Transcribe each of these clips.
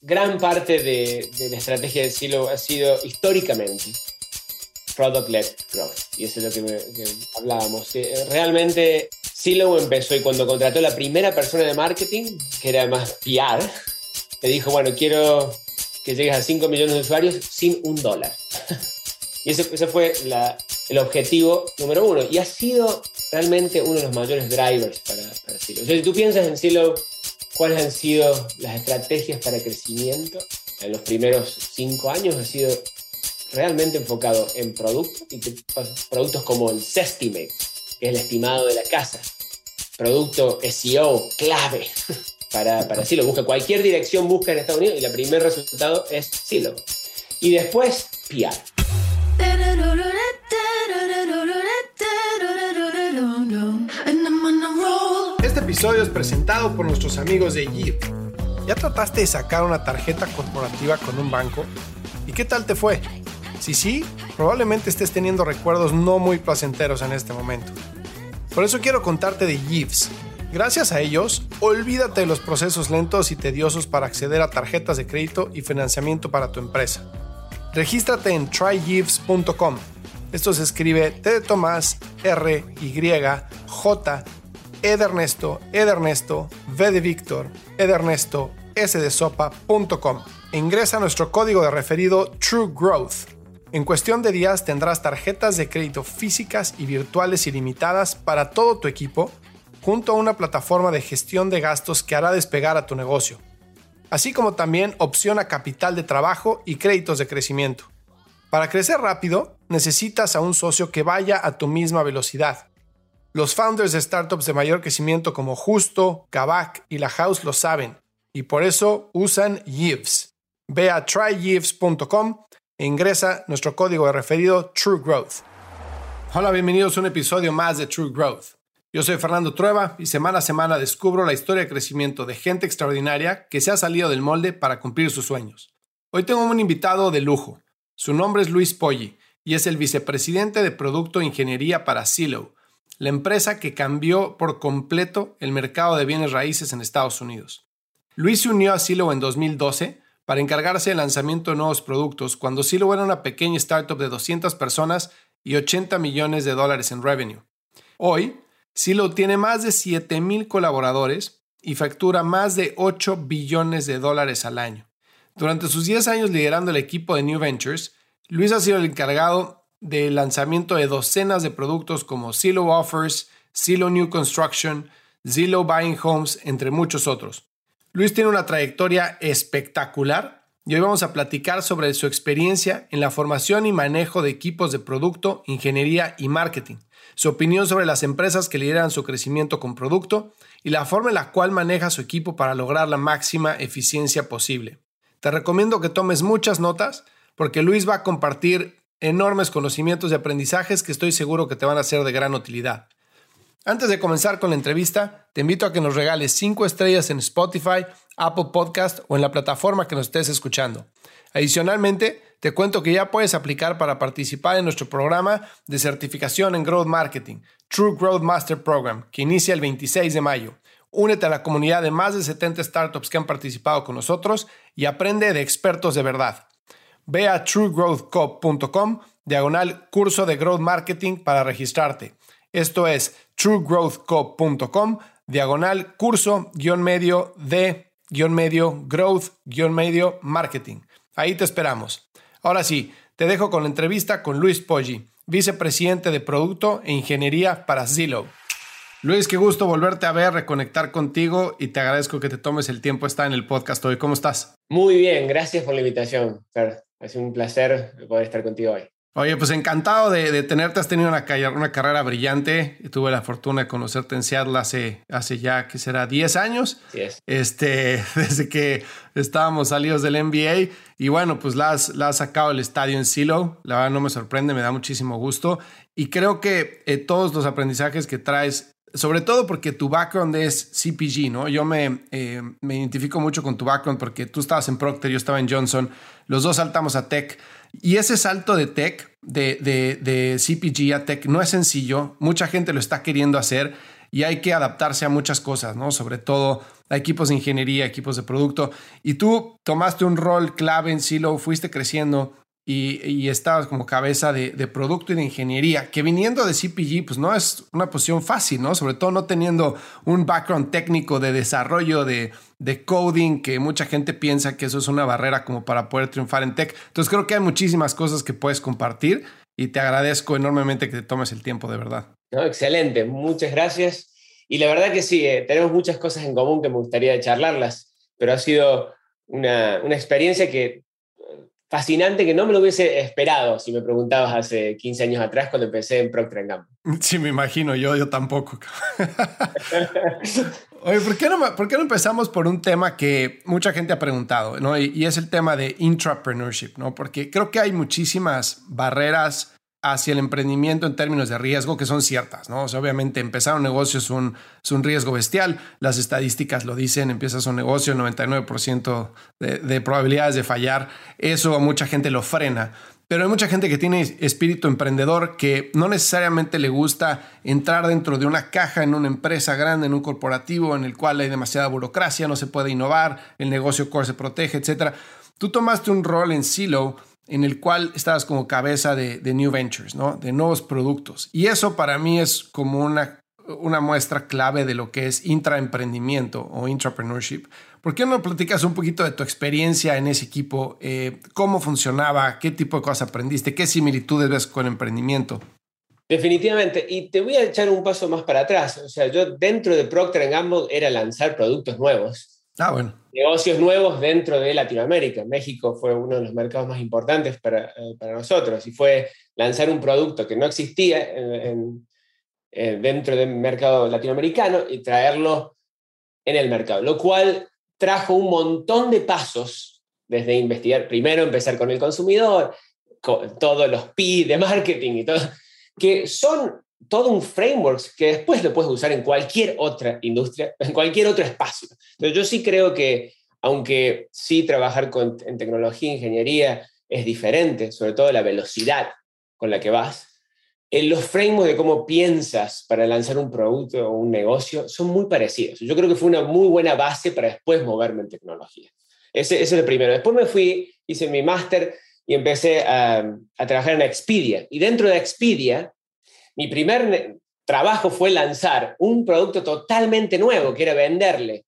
gran parte de, la estrategia de Silo ha sido históricamente product-led growth. Y eso es lo que, hablábamos. Realmente Silo empezó y cuando contrató la primera persona de marketing, que era más PR, le dijo, bueno, quiero que llegues a 5 millones de usuarios sin un dólar. y ese, ese fue el objetivo número uno. Y ha sido realmente uno de los mayores drivers para, para Silo. si tú piensas en Silo cuáles han sido las estrategias para crecimiento en los primeros cinco años ha sido realmente enfocado en productos, y productos como el Sestimate, que es el estimado de la casa, producto SEO clave para, para Silo. Busca cualquier dirección, busca en Estados Unidos y el primer resultado es Silo. Y después, PR. Episodio es presentado por nuestros amigos de Yip. ¿Ya trataste de sacar una tarjeta corporativa con un banco? ¿Y qué tal te fue? Si sí, probablemente estés teniendo recuerdos no muy placenteros en este momento. Por eso quiero contarte de Yves. Gracias a ellos, olvídate de los procesos lentos y tediosos para acceder a tarjetas de crédito y financiamiento para tu empresa. Regístrate en trygives.com. Esto se escribe T de Tomás, R, Y, J, Edernesto, Edernesto, V de Víctor, Edernesto, S de sopa.com. Ingresa nuestro código de referido True Growth. En cuestión de días tendrás tarjetas de crédito físicas y virtuales ilimitadas para todo tu equipo, junto a una plataforma de gestión de gastos que hará despegar a tu negocio, así como también opción a capital de trabajo y créditos de crecimiento. Para crecer rápido, necesitas a un socio que vaya a tu misma velocidad los founders de startups de mayor crecimiento como Justo, Kavak y La House lo saben y por eso usan Yves. Ve a tryyves.com e ingresa nuestro código de referido True Growth. Hola, bienvenidos a un episodio más de True Growth. Yo soy Fernando Trueba y semana a semana descubro la historia de crecimiento de gente extraordinaria que se ha salido del molde para cumplir sus sueños. Hoy tengo un invitado de lujo. Su nombre es Luis Poggi y es el vicepresidente de Producto e Ingeniería para Silo, la empresa que cambió por completo el mercado de bienes raíces en Estados Unidos. Luis se unió a Silo en 2012 para encargarse del lanzamiento de nuevos productos cuando Silo era una pequeña startup de 200 personas y 80 millones de dólares en revenue. Hoy, Silo tiene más de 7 mil colaboradores y factura más de 8 billones de dólares al año. Durante sus 10 años liderando el equipo de New Ventures, Luis ha sido el encargado del lanzamiento de docenas de productos como Zillow Offers, Zillow New Construction, Zillow Buying Homes, entre muchos otros. Luis tiene una trayectoria espectacular y hoy vamos a platicar sobre su experiencia en la formación y manejo de equipos de producto, ingeniería y marketing, su opinión sobre las empresas que lideran su crecimiento con producto y la forma en la cual maneja su equipo para lograr la máxima eficiencia posible. Te recomiendo que tomes muchas notas porque Luis va a compartir enormes conocimientos y aprendizajes que estoy seguro que te van a ser de gran utilidad. Antes de comenzar con la entrevista, te invito a que nos regales 5 estrellas en Spotify, Apple Podcast o en la plataforma que nos estés escuchando. Adicionalmente, te cuento que ya puedes aplicar para participar en nuestro programa de certificación en Growth Marketing, True Growth Master Program, que inicia el 26 de mayo. Únete a la comunidad de más de 70 startups que han participado con nosotros y aprende de expertos de verdad. Ve a truegrowthcop.com diagonal curso de Growth Marketing para registrarte. Esto es truegrowthcop.com diagonal curso guion medio de guion medio growth guion medio marketing. Ahí te esperamos. Ahora sí, te dejo con la entrevista con Luis Poggi, vicepresidente de Producto e Ingeniería para Zillow. Luis, qué gusto volverte a ver, reconectar contigo y te agradezco que te tomes el tiempo estar en el podcast hoy. ¿Cómo estás? Muy bien, gracias por la invitación, Fer. Es un placer poder estar contigo hoy. Oye, pues encantado de, tenerte. Has tenido una, una, carrera brillante. Tuve la fortuna de conocerte en Seattle hace, hace ya, que será 10 años. Sí es. Este, desde que estábamos salidos del NBA. Y bueno, pues la has, la has sacado el estadio en Silo. La verdad no me sorprende, me da muchísimo gusto. Y creo que eh, todos los aprendizajes que traes sobre todo porque tu background es CPG, ¿no? Yo me, eh, me, identifico mucho con tu background porque tú estabas en Procter, yo estaba en Johnson, los dos saltamos a Tech. Y ese salto de tech, de, de, CPG a tech, no es sencillo. Mucha gente lo está queriendo hacer y hay que adaptarse a muchas cosas, ¿no? Sobre todo a equipos de ingeniería, equipos de producto. Y tú tomaste un rol clave en Silo, fuiste creciendo y, estabas como cabeza de, producto y de ingeniería, que viniendo de CPG, pues no es una posición fácil, ¿no? Sobre todo no teniendo un background técnico de desarrollo de, de coding, que mucha gente piensa que eso es una barrera como para poder triunfar en tech. Entonces creo que hay muchísimas cosas que puedes compartir y te agradezco enormemente que te tomes el tiempo, de verdad. No, excelente, muchas gracias. Y la verdad que sí, eh, tenemos muchas cosas en común que me gustaría charlarlas, pero ha sido una, una experiencia que fascinante que no me lo hubiese esperado si me preguntabas hace 15 años atrás cuando empecé en Procter Gamble. Sí, me imagino, yo, yo tampoco. Oye, ¿por qué, no, ¿por qué no empezamos por un tema que mucha gente ha preguntado, ¿no? Y, y es el tema de intrapreneurship, ¿no? Porque creo que hay muchísimas barreras hacia el emprendimiento en términos de riesgo que son ciertas, ¿no? O obviamente empezar un negocio es un, es un riesgo bestial, las estadísticas lo dicen, empiezas un negocio, 99% de, de probabilidades de fallar, eso a mucha gente lo frena. Pero hay mucha gente que tiene espíritu emprendedor que no necesariamente le gusta entrar dentro de una caja en una empresa grande, en un corporativo en el cual hay demasiada burocracia, no se puede innovar, el negocio core se protege, etc. Tú tomaste un rol en Silo en el cual estabas como cabeza de, New Ventures, ¿no? De nuevos productos. Y eso para mí es como una, muestra clave de lo que es intraemprendimiento o intrapreneurship. ¿Por qué no platicas un poquito de tu experiencia en ese equipo? Eh, ¿Cómo funcionaba? ¿Qué tipo de cosas aprendiste? ¿Qué similitudes ves con emprendimiento? Definitivamente. Y te voy a echar un paso más para atrás. O sea, yo dentro de Procter Gamble era lanzar productos nuevos Ah, bueno. Negocios nuevos dentro de Latinoamérica. México fue uno de los mercados más importantes para, eh, para nosotros y fue lanzar un producto que no existía en, dentro del mercado latinoamericano y traerlo en el mercado, lo cual trajo un montón de pasos desde investigar, primero empezar con el consumidor, con todos los PI de marketing y todo, que son todo un framework que después lo puedes usar en cualquier otra industria, en cualquier otro espacio. Entonces yo sí creo que, aunque sí trabajar con, en tecnología ingeniería es diferente, sobre todo la velocidad con la que vas, en los frameworks de cómo piensas para lanzar un producto o un negocio son muy parecidos. Yo creo que fue una muy buena base para después moverme en tecnología. Ese, ese es el primero. Después me fui, hice mi máster y empecé a trabajar en Expedia. Y dentro de Expedia, mi primer trabajo fue lanzar un producto totalmente nuevo, que era venderle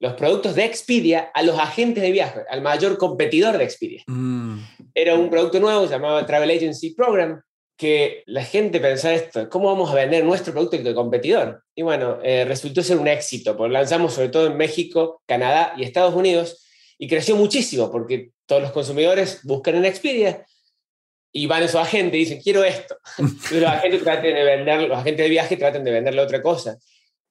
los productos de Expedia a los agentes de viaje, al mayor competidor de Expedia. Mm. Era un producto nuevo, se llamaba Travel Agency Program, que la gente pensaba esto, ¿cómo vamos a vender nuestro producto al competidor? Y bueno, eh, resultó ser un éxito, porque lanzamos sobre todo en México, Canadá y Estados Unidos, y creció muchísimo, porque todos los consumidores buscan en Expedia y van esos agentes y dicen, quiero esto. los agentes, traten de vender, los agentes de viaje tratan de venderle otra cosa.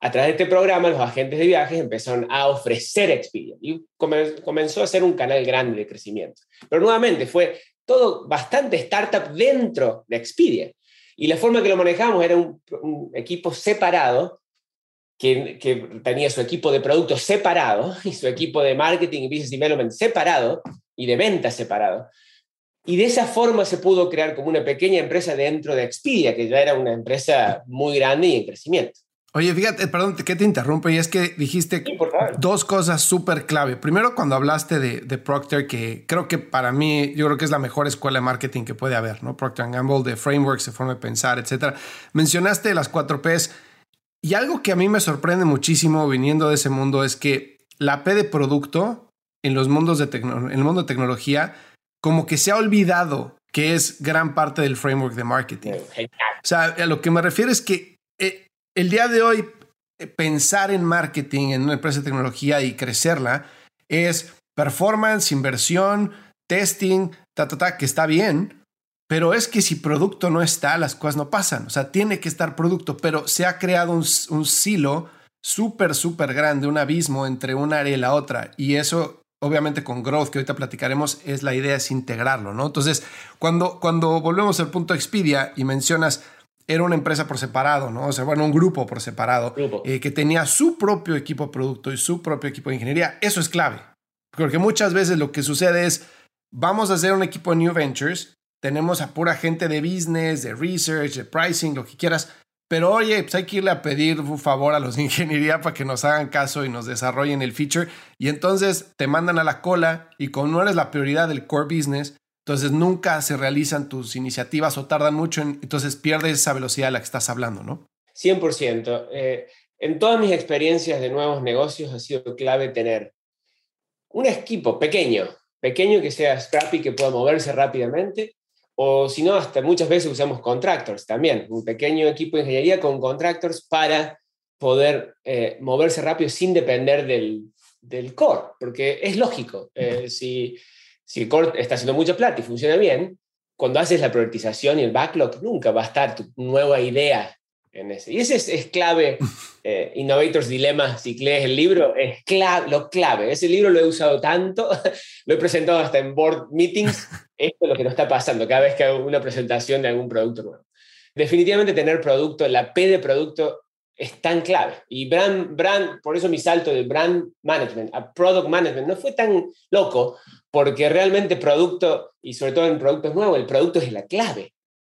A través de este programa, los agentes de viajes empezaron a ofrecer Expedia y comenzó a ser un canal grande de crecimiento. Pero nuevamente fue todo bastante startup dentro de Expedia. Y la forma que lo manejamos era un, equipo separado, que, que, tenía su equipo de productos separado y su equipo de marketing y business development separado y de ventas separado. Y de esa forma se pudo crear como una pequeña empresa dentro de Expedia, que ya era una empresa muy grande y en crecimiento. Oye, fíjate, perdón que te interrumpo, y es que dijiste dos cosas súper clave. Primero, cuando hablaste de, Procter, que creo que para mí, yo creo que es la mejor escuela de marketing que puede haber, ¿no? Procter Gamble, de frameworks, de forma de pensar, etcétera. Mencionaste las cuatro Ps, y algo que a mí me sorprende muchísimo viniendo de ese mundo es que la P de producto en los mundos de en el mundo de tecnología como que se ha olvidado que es gran parte del framework de marketing. O sea, a lo que me refiero es que eh, el día de hoy eh, pensar en marketing en una empresa de tecnología y crecerla es performance, inversión, testing, ta, ta, ta, que está bien, pero es que si producto no está, las cosas no pasan. O sea, tiene que estar producto, pero se ha creado un, un silo súper, súper grande, un abismo entre una área y la otra. Y eso, obviamente, con growth, que ahorita platicaremos, es la idea, es integrarlo, ¿no? Entonces, cuando, cuando volvemos al punto Expedia y mencionas, era una empresa por separado, ¿no? O sea, bueno, un grupo por separado, eh, que tenía su propio equipo de producto y su propio equipo de ingeniería. Eso es clave. Porque muchas veces lo que sucede es, vamos a hacer un equipo de New Ventures, tenemos a pura gente de business, de research, de pricing, lo que quieras, pero oye, pues hay que irle a pedir un favor a los de ingeniería para que nos hagan caso y nos desarrollen el feature. Y entonces te mandan a la cola y como no eres la prioridad del core business, entonces nunca se realizan tus iniciativas o tardan mucho, entonces pierdes esa velocidad de la que estás hablando, ¿no? 100%. Eh, en todas mis experiencias de nuevos negocios ha sido clave tener un equipo pequeño, pequeño que sea scrappy, que pueda moverse rápidamente, o si no, hasta muchas veces usamos contractors también, un pequeño equipo de ingeniería con contractors para poder eh, moverse rápido sin depender del, del core, porque es lógico, eh, si, si el core está haciendo mucha plata y funciona bien, cuando haces la priorización y el backlog, nunca va a estar tu nueva idea en ese. Y ese es, clave, eh, Innovators Dilemma, si lees el libro, es clave, lo clave. Ese libro lo he usado tanto, lo he presentado hasta en board meetings, esto es lo que nos está pasando cada vez que hago una presentación de algún producto nuevo. Definitivamente tener producto, la P de producto es tan clave. Y brand, brand, por eso mi salto de brand management a product management no fue tan loco, porque realmente producto, y sobre todo en productos nuevos, el producto es la clave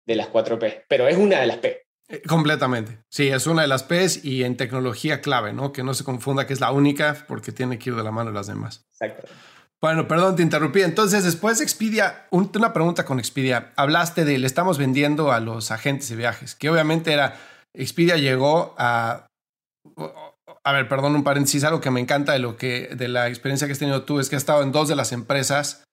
de las 4 P, pero es una de las P. Eh, completamente. Sí, es una de las P's y en tecnología clave, ¿no? Que no se confunda que es la única porque tiene que ir de la mano de las demás. Exacto. Bueno, perdón, te interrumpí. Entonces, después de Expedia, una pregunta con Expedia. Hablaste de le estamos vendiendo a los agentes de viajes, que obviamente era, Expedia llegó a... A ver, perdón, un paréntesis, algo que me encanta de lo que, de la experiencia que has tenido tú es que has estado en dos de las empresas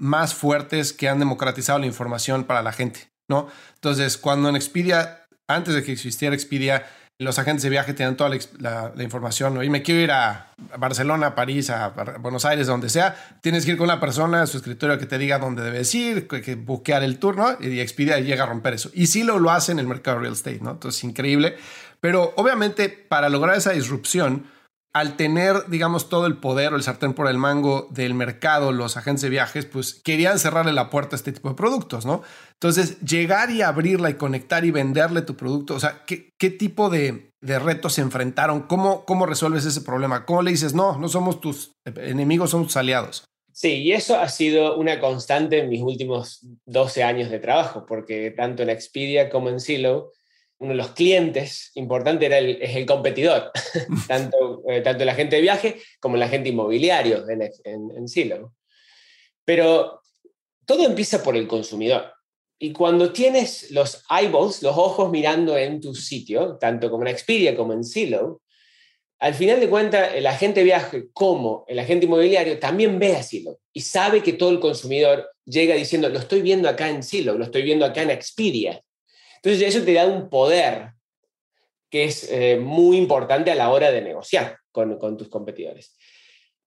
más fuertes que han democratizado la información para la gente, ¿no? Entonces, cuando en Expedia antes de que existiera Expedia, los agentes de viaje tenían toda la, información. Y me quiero ir a Barcelona, a París, a Buenos Aires, donde sea. Tienes que ir con una persona su escritorio que te diga dónde debes ir, que, que buquear el turno y Expedia llega a romper eso. Y sí lo, lo hace en el mercado real estate, ¿no? Entonces, increíble. Pero obviamente, para lograr esa disrupción, al tener, digamos, todo el poder o el sartén por el mango del mercado, los agentes de viajes, pues querían cerrarle la puerta a este tipo de productos, ¿no? Entonces, llegar y abrirla y conectar y venderle tu producto, o sea, ¿qué, qué tipo de, de, retos se enfrentaron? ¿Cómo, ¿Cómo resuelves ese problema? ¿Cómo le dices, no, no somos tus enemigos, somos tus aliados? Sí, y eso ha sido una constante en mis últimos 12 años de trabajo, porque tanto en Expedia como en Silo, uno de los clientes importantes era el, es el competidor, tanto, eh, tanto el agente de viaje como el agente inmobiliario en, en, en Silo. Pero todo empieza por el consumidor. Y cuando tienes los eyeballs, los ojos mirando en tu sitio, tanto como en Expedia como en Silo, al final de cuentas, el agente viaje como el agente inmobiliario también ve a Silo y sabe que todo el consumidor llega diciendo, lo estoy viendo acá en Silo, lo estoy viendo acá en Expedia. Entonces eso te da un poder que es eh, muy importante a la hora de negociar con tus competidores.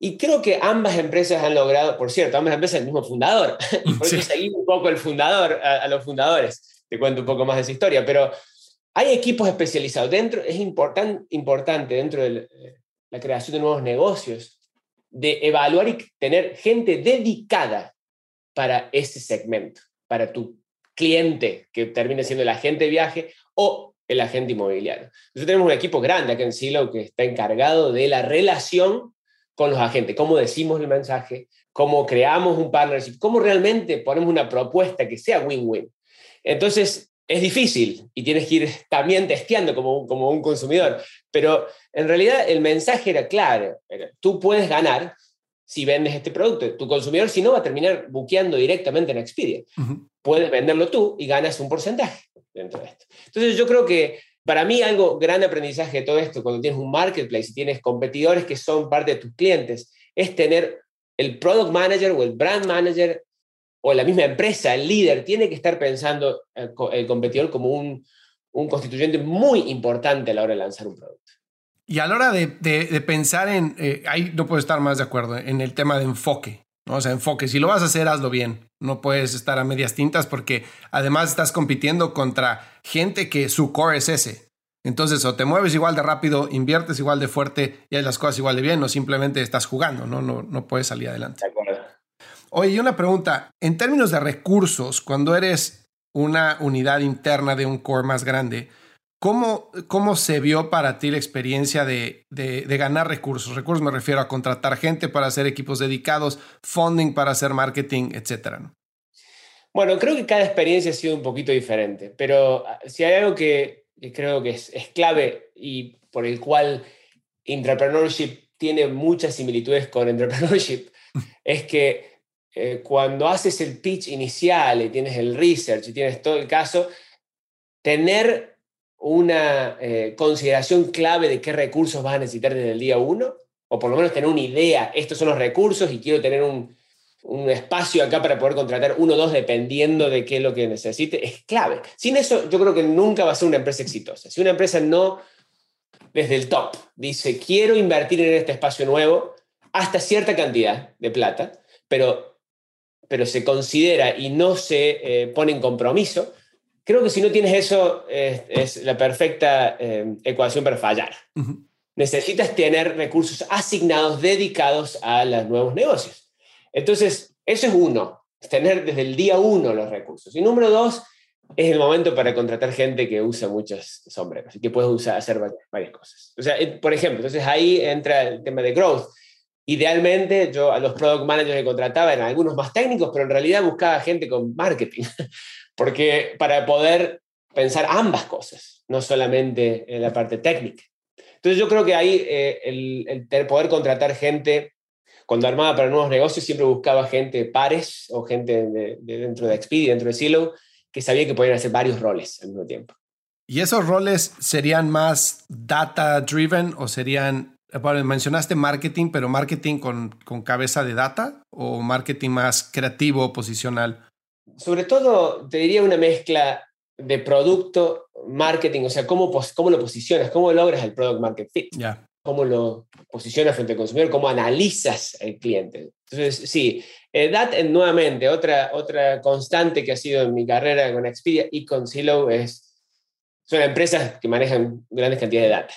Y creo que ambas empresas han logrado, por cierto, ambas empresas el mismo fundador. por eso seguí un poco el fundador, a, los fundadores. Te cuento un poco más de esa historia. Pero hay equipos especializados. Dentro, es important, importante dentro de la creación de nuevos negocios, de evaluar y tener gente dedicada para ese segmento, para tu cliente que termine siendo el agente de viaje o el agente inmobiliario. Nosotros tenemos un equipo grande aquí en Silo que está encargado de la relación con los agentes, cómo decimos el mensaje, cómo creamos un partnership, cómo realmente ponemos una propuesta que sea win-win. Entonces, es difícil y tienes que ir también testeando como, como un consumidor, pero en realidad el mensaje era claro, tú puedes ganar si vendes este producto. Tu consumidor, si no, va a terminar buqueando directamente en Expedia. Puedes venderlo tú y ganas un porcentaje dentro de esto. Entonces, yo creo que para mí algo gran aprendizaje de todo esto, cuando tienes un marketplace y tienes competidores que son parte de tus clientes, es tener el product manager o el brand manager o la misma empresa, el líder, tiene que estar pensando el, competidor como un, un constituyente muy importante a la hora de lanzar un producto. Y a la hora de, pensar en, eh, ahí no puedo estar más de acuerdo, en el tema de enfoque, ¿no? O sea, enfoque. Si lo vas a hacer, hazlo bien. No puedes estar a medias tintas porque además estás compitiendo contra gente que su core es ese. Entonces, o te mueves igual de rápido, inviertes igual de fuerte y hay las cosas igual de bien, o simplemente estás jugando, ¿no? No, no puedes salir adelante. Oye, y una pregunta. En términos de recursos, cuando eres una unidad interna de un core más grande, ¿Cómo, ¿Cómo, se vio para ti la experiencia de, de, ganar recursos? Recursos me refiero a contratar gente para hacer equipos dedicados, funding para hacer marketing, etcétera. Bueno, creo que cada experiencia ha sido un poquito diferente, pero ah, si hay algo que, creo que es, es, clave y por el cual entrepreneurship tiene muchas similitudes con entrepreneurship, es que eh, cuando haces el pitch inicial y tienes el research y tienes todo el caso, tener una eh, consideración clave de qué recursos vas a necesitar desde el día uno, o por lo menos tener una idea, estos son los recursos y quiero tener un, espacio acá para poder contratar uno o dos dependiendo de qué es lo que necesite, es clave. Sin eso yo creo que nunca va a ser una empresa exitosa. Si una empresa no, desde el top, dice, quiero invertir en este espacio nuevo hasta cierta cantidad de plata, pero, pero se considera y no se eh, pone en compromiso, creo que si no tienes eso, es, la perfecta eh, ecuación para fallar. Necesitas tener recursos asignados, dedicados a los nuevos negocios. Entonces, eso es uno, tener desde el día uno los recursos. Y número dos, es el momento para contratar gente que usa muchos sombreros y que puede usar, hacer varias, cosas. O sea, por ejemplo, entonces ahí entra el tema de growth. Idealmente, yo a los product managers que contrataba eran algunos más técnicos, pero en realidad buscaba gente con marketing. porque para poder pensar ambas cosas, no solamente en la parte técnica. Entonces yo creo que ahí eh, el, poder contratar gente, cuando armaba para nuevos negocios, siempre buscaba gente pares o gente de, dentro de Expedia, dentro de Silo, que sabía que podían hacer varios roles al mismo tiempo. ¿Y esos roles serían más data driven o serían, bueno, mencionaste marketing, pero marketing con, con cabeza de data o marketing más creativo, posicional? Sobre todo, te diría una mezcla de producto, marketing, o sea, cómo, cómo lo posicionas, cómo logras el product market fit, cómo lo posicionas frente al consumidor, cómo analizas al cliente. Entonces, sí, eh, nuevamente, otra, otra constante que ha sido en mi carrera con Expedia y con Silo es, son empresas que manejan grandes cantidades de data.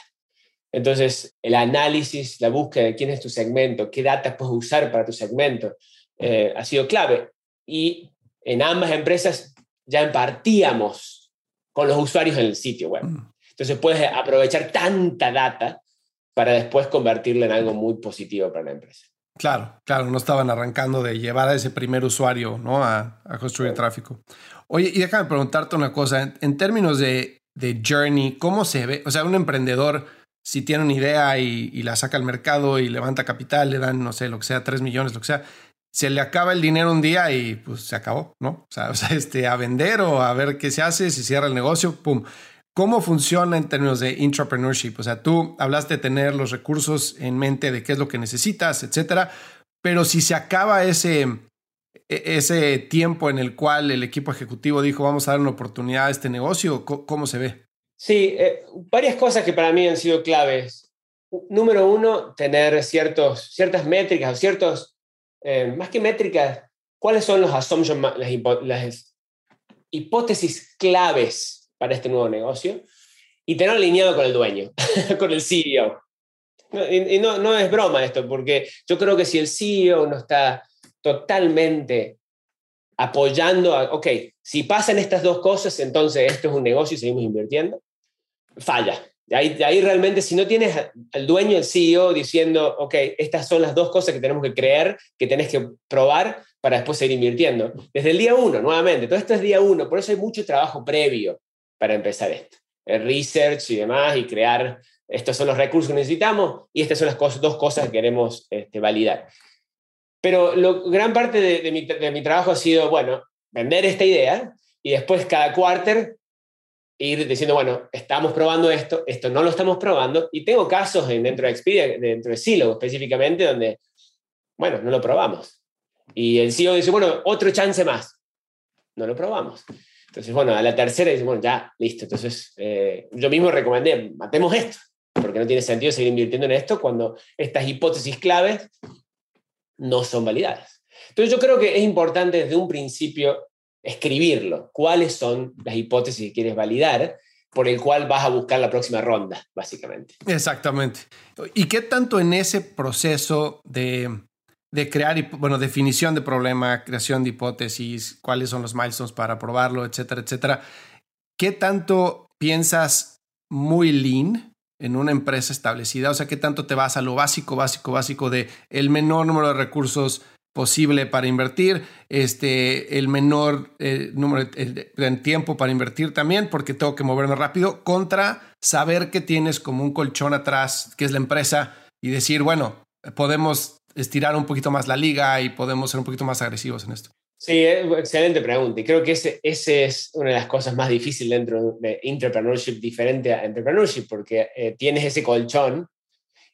Entonces, el análisis, la búsqueda de quién es tu segmento, qué data puedes usar para tu segmento, eh, ha sido clave. Y en ambas empresas ya impartíamos con los usuarios en el sitio web. Mm. Entonces puedes aprovechar tanta data para después convertirla en algo muy positivo para la empresa. Claro, claro, no estaban arrancando de llevar a ese primer usuario ¿no? a, construir tráfico. Oye, y déjame preguntarte una cosa, en, términos de, de, journey, ¿cómo se ve? O sea, un emprendedor, si tiene una idea y, y, la saca al mercado y levanta capital, le dan, no sé, lo que sea, 3 millones, lo que sea, se le acaba el dinero un día y pues se acabó, ¿no? O sea, este, a vender o a ver qué se hace, si cierra el negocio, ¡pum! ¿Cómo funciona en términos de entrepreneurship? O sea, tú hablaste de tener los recursos en mente de qué es lo que necesitas, etcétera, pero si se acaba ese, e, ese tiempo en el cual el equipo ejecutivo dijo vamos a dar una oportunidad a este negocio, ¿cómo, se ve? Sí, eh, varias cosas que para mí han sido claves. Número uno, tener ciertos, ciertas métricas ciertos eh, más que métricas, ¿cuáles son los assumptions, las, hipótesis claves para este nuevo negocio? Y tener alineado con el dueño, con el CEO. y, no, no es broma esto, porque yo creo que si el CEO no está totalmente apoyando a, ok, si pasan estas dos cosas, entonces esto es un negocio y seguimos invirtiendo, falla. Ahí, realmente, si no tienes al dueño, el CEO, diciendo, ok, estas son las dos cosas que tenemos que creer, que tenés que probar para después seguir invirtiendo. Desde el día uno, nuevamente, todo esto es día uno, por eso hay mucho trabajo previo para empezar esto. El research y demás, y crear, estos son los recursos que necesitamos y estas son las dos cosas que queremos este, validar. Pero gran parte de, mi, de mi trabajo ha sido, bueno, vender esta idea y después cada quarter ir diciendo, bueno, estamos probando esto, esto no lo estamos probando, y tengo casos dentro de Expedia, dentro de Silo específicamente, donde, bueno, no lo probamos. Y el CEO dice, bueno, otro chance más. No lo probamos. Entonces, bueno, a la tercera dice, bueno, ya, listo. Entonces, eh, yo mismo recomendé, matemos esto, porque no tiene sentido seguir invirtiendo en esto cuando estas hipótesis claves no son validadas. Entonces yo creo que es importante desde un principio escribirlo, cuáles son las hipótesis que quieres validar, por el cual vas a buscar la próxima ronda, básicamente. Exactamente. ¿Y qué tanto en ese proceso de, de crear, bueno, definición de problema, creación de hipótesis, cuáles son los milestones para probarlo, etcétera, etcétera, qué tanto piensas muy lean en una empresa establecida? O sea, ¿qué tanto te vas a lo básico, básico, básico de el menor número de recursos posible para invertir, este, el menor eh, número de, tiempo para invertir también, porque tengo que moverme rápido, contra saber que tienes como un colchón atrás, que es la empresa, y decir, bueno, podemos estirar un poquito más la liga y podemos ser un poquito más agresivos en esto. Sí, excelente pregunta. Y creo que ese, ese es una de las cosas más difíciles dentro de entrepreneurship, diferente a entrepreneurship, porque eh, tienes ese colchón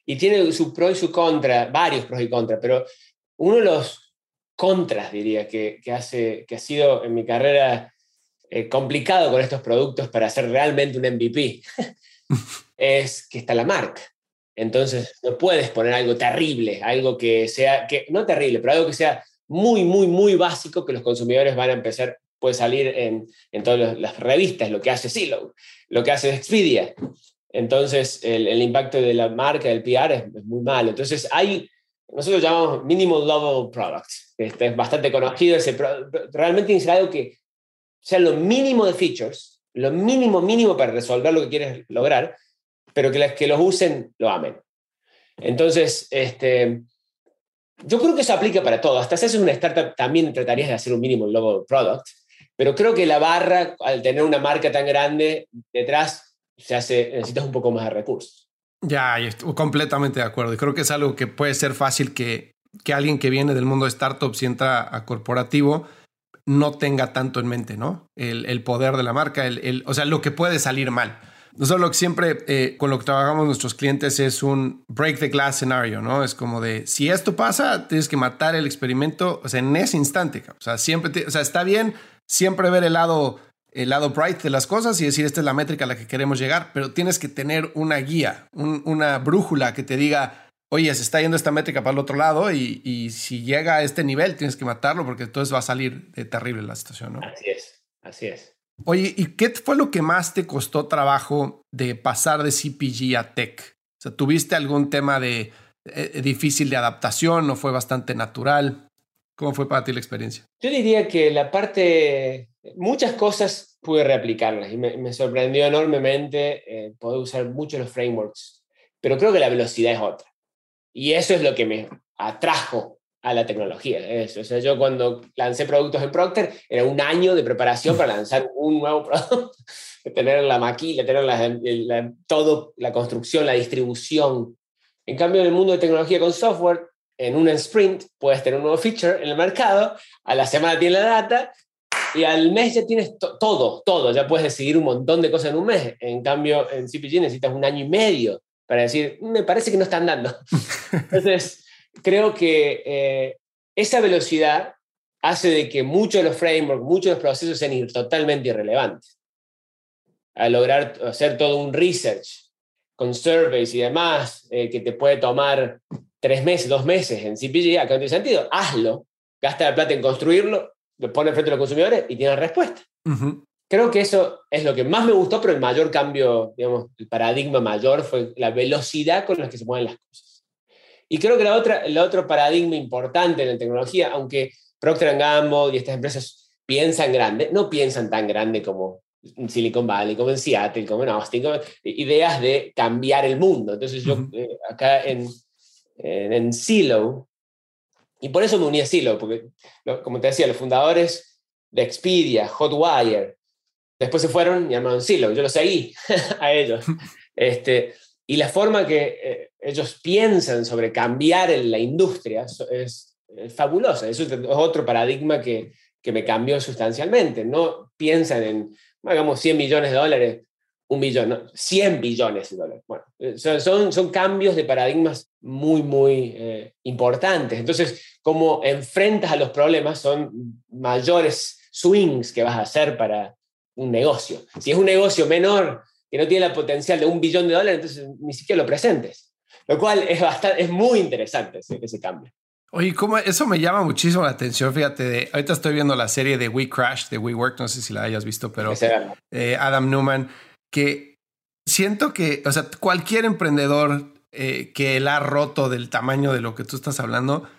y tiene su pro y su contra, varios pros y contras, pero uno de los contras, diría, que, hace, que ha sido en mi carrera eh, complicado con estos productos para hacer realmente un MVP, es que está la marca. Entonces, no puedes poner algo terrible, algo que sea, que, no terrible, pero algo que sea muy, muy, muy básico que los consumidores van a empezar, puede salir en, en todas las revistas, lo que hace Silo, lo que hace Expedia. Entonces, el, impacto de la marca, del PR es, es muy malo. Entonces, hay nosotros llamamos minimal level product. Este es bastante conocido. Ese, realmente es algo que sea lo mínimo de features, lo mínimo, mínimo para resolver lo que quieres lograr, pero que los que los usen lo amen. Entonces, este, yo creo que eso aplica para todo. Hasta si haces una startup también tratarías de hacer un mínimo level product, pero creo que la barra, al tener una marca tan grande detrás, se hace, necesitas un poco más de recursos. Ya, estoy completamente de acuerdo. Y creo que es algo que puede ser fácil que, que alguien que viene del mundo de startups y entra a corporativo no tenga tanto en mente, ¿no? El, el poder de la marca, el, el, o sea, lo que puede salir mal. Nosotros lo que siempre eh, con lo que trabajamos nuestros clientes es un break the glass scenario, ¿no? Es como de, si esto pasa, tienes que matar el experimento, o sea, en ese instante, o sea, siempre, o sea, está bien siempre ver el lado el lado bright de las cosas y decir esta es la métrica a la que queremos llegar, pero tienes que tener una guía, una brújula que te diga, oye, se está yendo esta métrica para el otro lado y, si llega a este nivel tienes que matarlo porque entonces va a salir de terrible la situación, ¿no? Así es, así es. Oye, ¿y qué fue lo que más te costó trabajo de pasar de CPG a tech? O sea, ¿tuviste algún tema de eh, difícil de adaptación o fue bastante natural? ¿Cómo fue para ti la experiencia? Yo diría que la parte, muchas cosas pude reaplicarlas y me, sorprendió enormemente eh, poder usar muchos los frameworks, pero creo que la velocidad es otra. Y eso es lo que me atrajo a la tecnología. Eso. O sea, yo cuando lancé productos en Procter, era un año de preparación para lanzar un nuevo producto, tener la maquila, tener la, todo, la construcción, la distribución. En cambio, en el mundo de tecnología con software, en un sprint puedes tener un nuevo feature en el mercado, a la semana tienes la data y al mes ya tienes todo, todo, ya puedes decidir un montón de cosas en un mes. En cambio, en CPG necesitas un año y medio para decir, me parece que no están dando. Entonces, creo que eh, esa velocidad hace de que muchos de los frameworks, muchos de los procesos sean totalmente irrelevantes. A lograr hacer todo un research con surveys y demás, eh, que te puede tomar tres meses, dos meses en CPG, acá no tiene sentido, hazlo, gasta la plata en construirlo, lo pone frente a los consumidores y tiene respuesta. Creo que eso es lo que más me gustó, pero el mayor cambio, digamos, el paradigma mayor fue la velocidad con la que se mueven las cosas. Y creo que la otra, el otro paradigma importante en la tecnología, aunque Procter Gamble y estas empresas piensan grande, no piensan tan grande como en Silicon Valley, como en Seattle, como en Austin, ideas de cambiar el mundo. Entonces yo eh, acá en, en, Silo. Y por eso me uní a Silo, porque, como te decía, los fundadores de Expedia, Hotwire, después se fueron y armaron Silo. Yo lo seguí a ellos. Este, y la forma que eh, ellos piensan sobre cambiar en la industria es, fabulosa. Eso es otro paradigma que, que me cambió sustancialmente. No piensan en, hagamos 100 millones de dólares un billón, no, 100 billones de dólares. Bueno, eh, son, son cambios de paradigmas muy, muy eh, importantes. Entonces, como enfrentas a los problemas son mayores swings que vas a hacer para un negocio. Si es un negocio menor que no tiene el potencial de un billón de dólares, entonces ni siquiera lo presentes. Lo cual es, bastante, es muy interesante ese, ese cambio. Oye, ¿cómo? eso me llama muchísimo la atención. Fíjate, de, ahorita estoy viendo la serie de We Crash de WeWork, no sé si la hayas visto, pero eh, Adam Newman, que siento que, o sea, cualquier emprendedor eh, que él ha roto del tamaño de lo que tú estás hablando,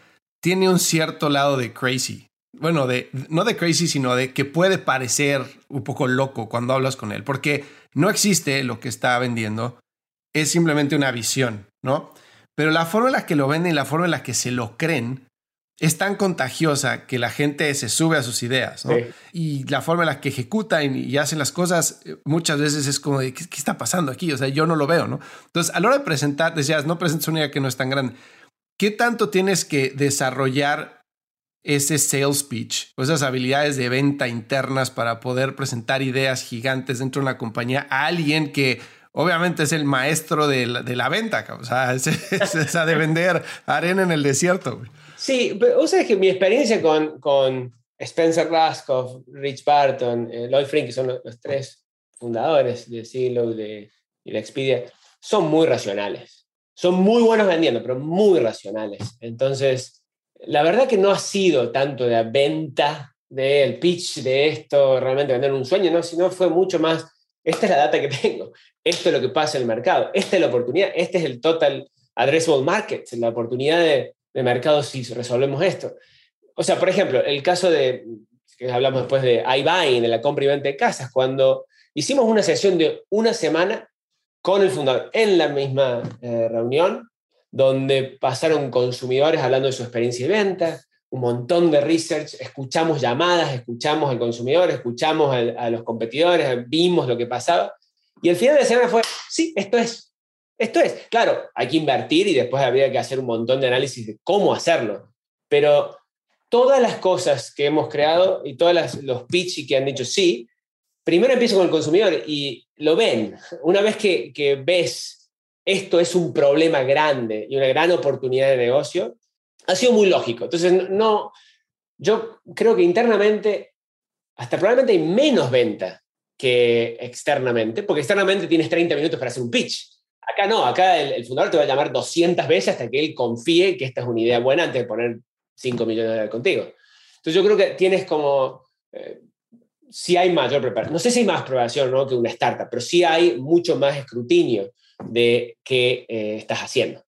tiene un cierto lado de crazy. Bueno, de, no de crazy, sino de que puede parecer un poco loco cuando hablas con él, porque no existe lo que está vendiendo, es simplemente una visión, ¿no? Pero la forma en la que lo venden y la forma en la que se lo creen es tan contagiosa que la gente se sube a sus ideas, ¿no? Y la forma en la que ejecutan y hacen las cosas eh, muchas veces es como de, ¿qué, está pasando aquí? O sea, yo no lo veo, ¿no? Entonces, a la hora de presentar, decías, no presentes una idea que no es tan grande. ¿Qué tanto tienes que desarrollar ese sales pitch o esas habilidades de venta internas para poder presentar ideas gigantes dentro de una compañía a alguien que obviamente es el maestro de la, venta, o sea, es, de vender arena en el desierto. Sí, pero sea, que mi experiencia con, con Spencer Raskoff, Rich Barton, eh, Lloyd Frink, que son los, tres fundadores de Silo de, y de Expedia, son muy racionales. Son muy buenos vendiendo, pero muy racionales. Entonces, la verdad que no ha sido tanto de la venta del pitch de esto, realmente vender un sueño, ¿no? sino fue mucho más, esta es la data que tengo, esto es lo que pasa en el mercado, esta es la oportunidad, este es el total addressable market, la oportunidad de, de mercado si resolvemos esto. O sea, por ejemplo, el caso de, que hablamos después de iBuying, de la compra y venta de casas, cuando hicimos una sesión de una semana con el fundador en la misma eh, reunión, donde pasaron consumidores hablando de su experiencia de venta, un montón de research, escuchamos llamadas, escuchamos al consumidor, escuchamos a los competidores, vimos lo que pasaba, y el final de la semana fue, sí, esto es, esto es. Claro, hay que invertir y después habría que hacer un montón de análisis de cómo hacerlo, pero todas las cosas que hemos creado y todos los pitch que han dicho sí, primero empiezo con el consumidor y lo ven. Una vez que, que ves esto es un problema grande y una gran oportunidad de negocio, ha sido muy lógico. Entonces, no, yo creo que internamente, hasta probablemente hay menos venta que externamente, porque externamente tienes 30 minutos para hacer un pitch. Acá no, acá el, fundador te va a llamar 200 veces hasta que él confíe que esta es una idea buena antes de poner 5 millones de dólares contigo. Entonces yo creo que tienes como, eh, si hay mayor preparación, no sé si hay más preparación ¿no? que una startup, pero sí hay mucho más escrutinio de qué eh, estás haciendo.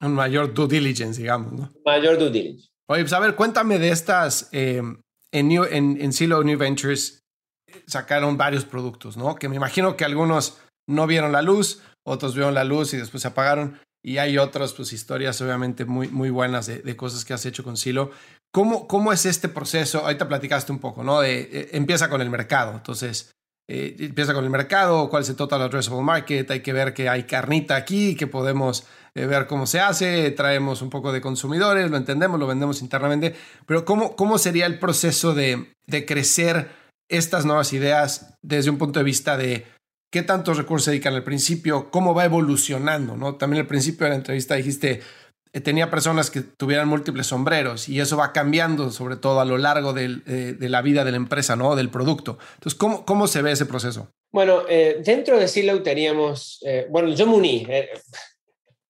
Un mayor due diligence, digamos, ¿no? Mayor due diligence. Oye, pues a ver, cuéntame de estas, eh, en, New, en, en Silo New Ventures sacaron varios productos, ¿no? Que me imagino que algunos no vieron la luz, otros vieron la luz y después se apagaron. Y hay otras, pues, historias obviamente muy, muy buenas de, cosas que has hecho con Silo. ¿Cómo, ¿Cómo es este proceso? Ahorita platicaste un poco, ¿no? Eh, empieza con el mercado. Entonces, eh, empieza con el mercado, cuál es el total addressable market, hay que ver que hay carnita aquí, que podemos eh, ver cómo se hace, traemos un poco de consumidores, lo entendemos, lo vendemos internamente, pero ¿cómo, cómo sería el proceso de, de crecer estas nuevas ideas desde un punto de vista de qué tantos recursos se dedican al principio, cómo va evolucionando, ¿no? También al principio de la entrevista dijiste, eh, tenía personas que tuvieran múltiples sombreros y eso va cambiando sobre todo a lo largo eh, de la vida de la empresa, ¿no? Del producto. Entonces, ¿cómo, cómo se ve ese proceso? Bueno, eh, dentro de Silo teníamos, bueno, yo me uní,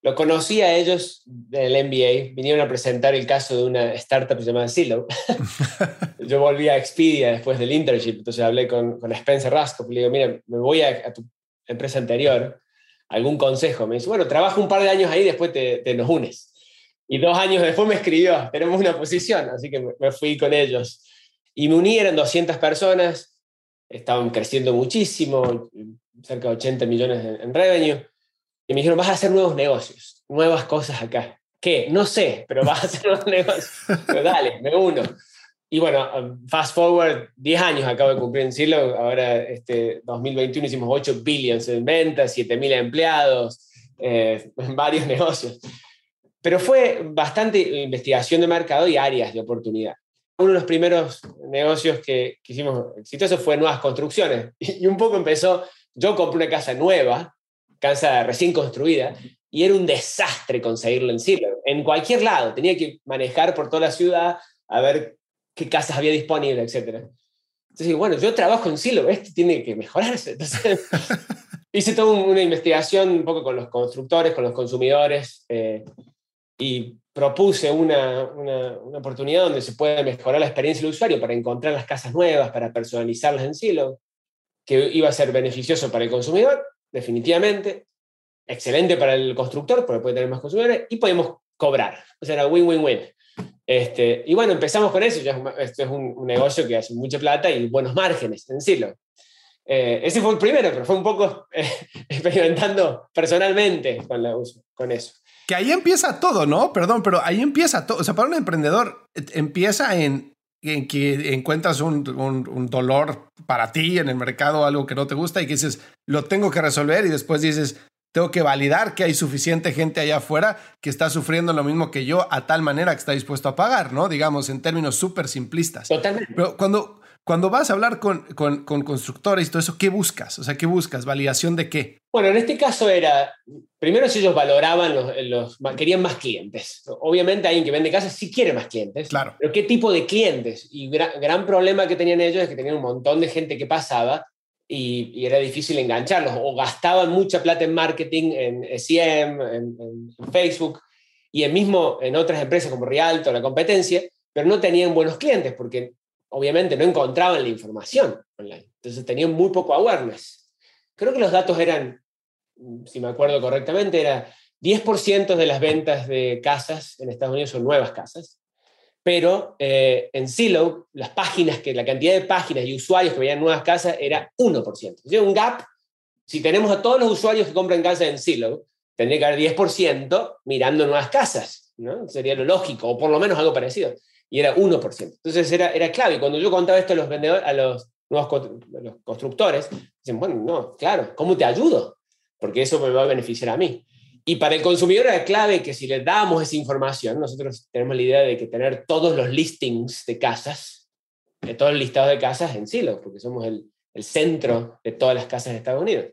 lo conocí a ellos del MBA, vinieron a presentar el caso de una startup llamada Silo. yo volví a Expedia después del internship, entonces hablé con, con Spencer Rasco, le digo, mira, me voy a, tu empresa anterior, algún consejo. Me dice, bueno, trabaja un par de años ahí, después te, te nos unes. Y dos años después me escribió, tenemos una posición, así que me fui con ellos. Y me uní, eran 200 personas, estaban creciendo muchísimo, cerca de 80 millones en, revenue. Y me dijeron, vas a hacer nuevos negocios, nuevas cosas acá. ¿Qué? No sé, pero vas a hacer nuevos negocios. Pero dale, me uno. Y bueno, um, fast forward, 10 años acabo de cumplir en Silo, ahora este 2021 hicimos 8 billions en ventas, 7 mil empleados, eh, varios negocios. Pero fue bastante investigación de mercado y áreas de oportunidad. Uno de los primeros negocios que, que hicimos exitosos fue nuevas construcciones. Y un poco empezó, yo compré una casa nueva, casa recién construida, y era un desastre conseguirlo en Silo. En cualquier lado, tenía que manejar por toda la ciudad a ver qué casas había disponibles, etc. Entonces, bueno, yo trabajo en Silo, esto tiene que mejorarse. Entonces, hice toda una investigación un poco con los constructores, con los consumidores, eh, y propuse una, una, una, oportunidad donde se puede mejorar la experiencia del usuario para encontrar las casas nuevas, para personalizarlas en Silo, que iba a ser beneficioso para el consumidor, definitivamente, excelente para el constructor, porque puede tener más consumidores, y podemos cobrar. O sea, era win-win-win. Este, y bueno, empezamos con eso. Esto es un, negocio que hace mucha plata y buenos márgenes en Silo. Eh, ese fue el primero, pero fue un poco eh, experimentando personalmente con, la, con eso. Que ahí empieza todo, ¿no? Perdón, pero ahí empieza todo. O sea, para un emprendedor eh, empieza en, en que encuentras un, un, un, dolor para ti en el mercado, algo que no te gusta y que dices, lo tengo que resolver y después dices, tengo que validar que hay suficiente gente allá afuera que está sufriendo lo mismo que yo a tal manera que está dispuesto a pagar, ¿no? Digamos, en términos súper simplistas. Totalmente. Pero cuando, cuando vas a hablar con, con, con, constructores y todo eso, ¿qué buscas? O sea, ¿qué buscas? ¿Validación de qué? Bueno, en este caso era, primero si ellos valoraban, los, los querían más clientes. Obviamente alguien que vende casas sí quiere más clientes. Claro. Pero ¿qué tipo de clientes? Y gran, gran problema que tenían ellos es que tenían un montón de gente que pasaba y, y, era difícil engancharlos. O gastaban mucha plata en marketing, en SEM, en, en Facebook, y en mismo en otras empresas como Rialto, la competencia, pero no tenían buenos clientes porque obviamente no encontraban la información online. Entonces tenían muy poco awareness. Creo que los datos eran, si me acuerdo correctamente, era 10% de las ventas de casas en Estados Unidos son nuevas casas, pero eh, en Zillow, las páginas, que la cantidad de páginas y usuarios que veían nuevas casas era 1%. O sea, un gap, si tenemos a todos los usuarios que compran casas en Zillow, tendría que haber 10% mirando nuevas casas, ¿no? Sería lo lógico, o por lo menos algo parecido y era 1%. Entonces era, era clave. Cuando yo contaba esto a los vendedores, a los nuevos a los constructores, dicen, bueno, no, claro, ¿cómo te ayudo? Porque eso me va a beneficiar a mí. Y para el consumidor era clave que si le damos esa información, nosotros tenemos la idea de que tener todos los listings de casas, de todos los listados de casas en Silo, porque somos el, el centro de todas las casas de Estados Unidos.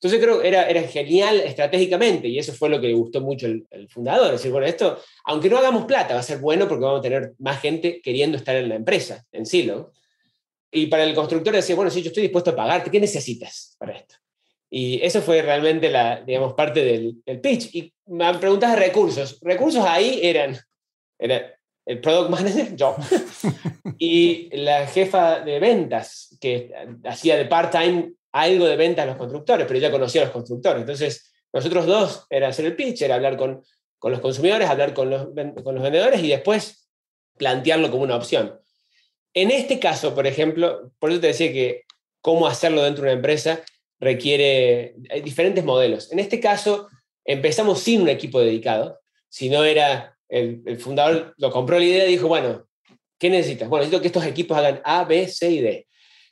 Entonces creo que era, era genial estratégicamente y eso fue lo que le gustó mucho el, fundador. Es decir, bueno, esto, aunque no hagamos plata, va a ser bueno porque vamos a tener más gente queriendo estar en la empresa, en Silo. Y para el constructor decía, bueno, si yo estoy dispuesto a pagarte, ¿qué necesitas para esto? Y eso fue realmente la, digamos, parte del, del pitch. Y me preguntas de recursos. Recursos ahí eran, era el product manager, yo, y la jefa de ventas, que hacía de part-time algo de venta a los constructores, pero ya conocía a los constructores. Entonces, nosotros dos era hacer el pitch, era hablar con, con los consumidores, hablar con los, con los vendedores y después plantearlo como una opción. En este caso, por ejemplo, por eso te decía que cómo hacerlo dentro de una empresa requiere diferentes modelos. En este caso, empezamos sin un equipo dedicado, sino era el, el fundador lo compró la idea y dijo, bueno, ¿qué necesitas? Bueno, necesito que estos equipos hagan A, B, C y D.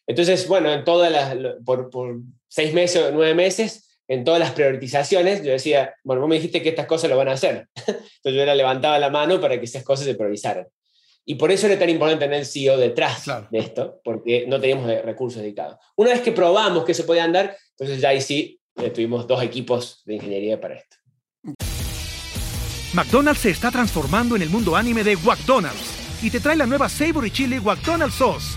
Entonces, bueno, en todas las, por, por seis meses o nueve meses, en todas las priorizaciones, yo decía, bueno, vos me dijiste que estas cosas lo van a hacer. Entonces yo era levantaba la mano para que esas cosas se priorizaran. Y por eso era tan importante tener el CEO detrás Claro. de esto, porque no teníamos recursos dedicados. Una vez que probamos que se podía andar, entonces ya ahí sí eh, tuvimos dos equipos de ingeniería para esto. McDonald's se está transformando en el mundo anime de McDonald's y te trae la nueva Savory Chili McDonald's Sauce.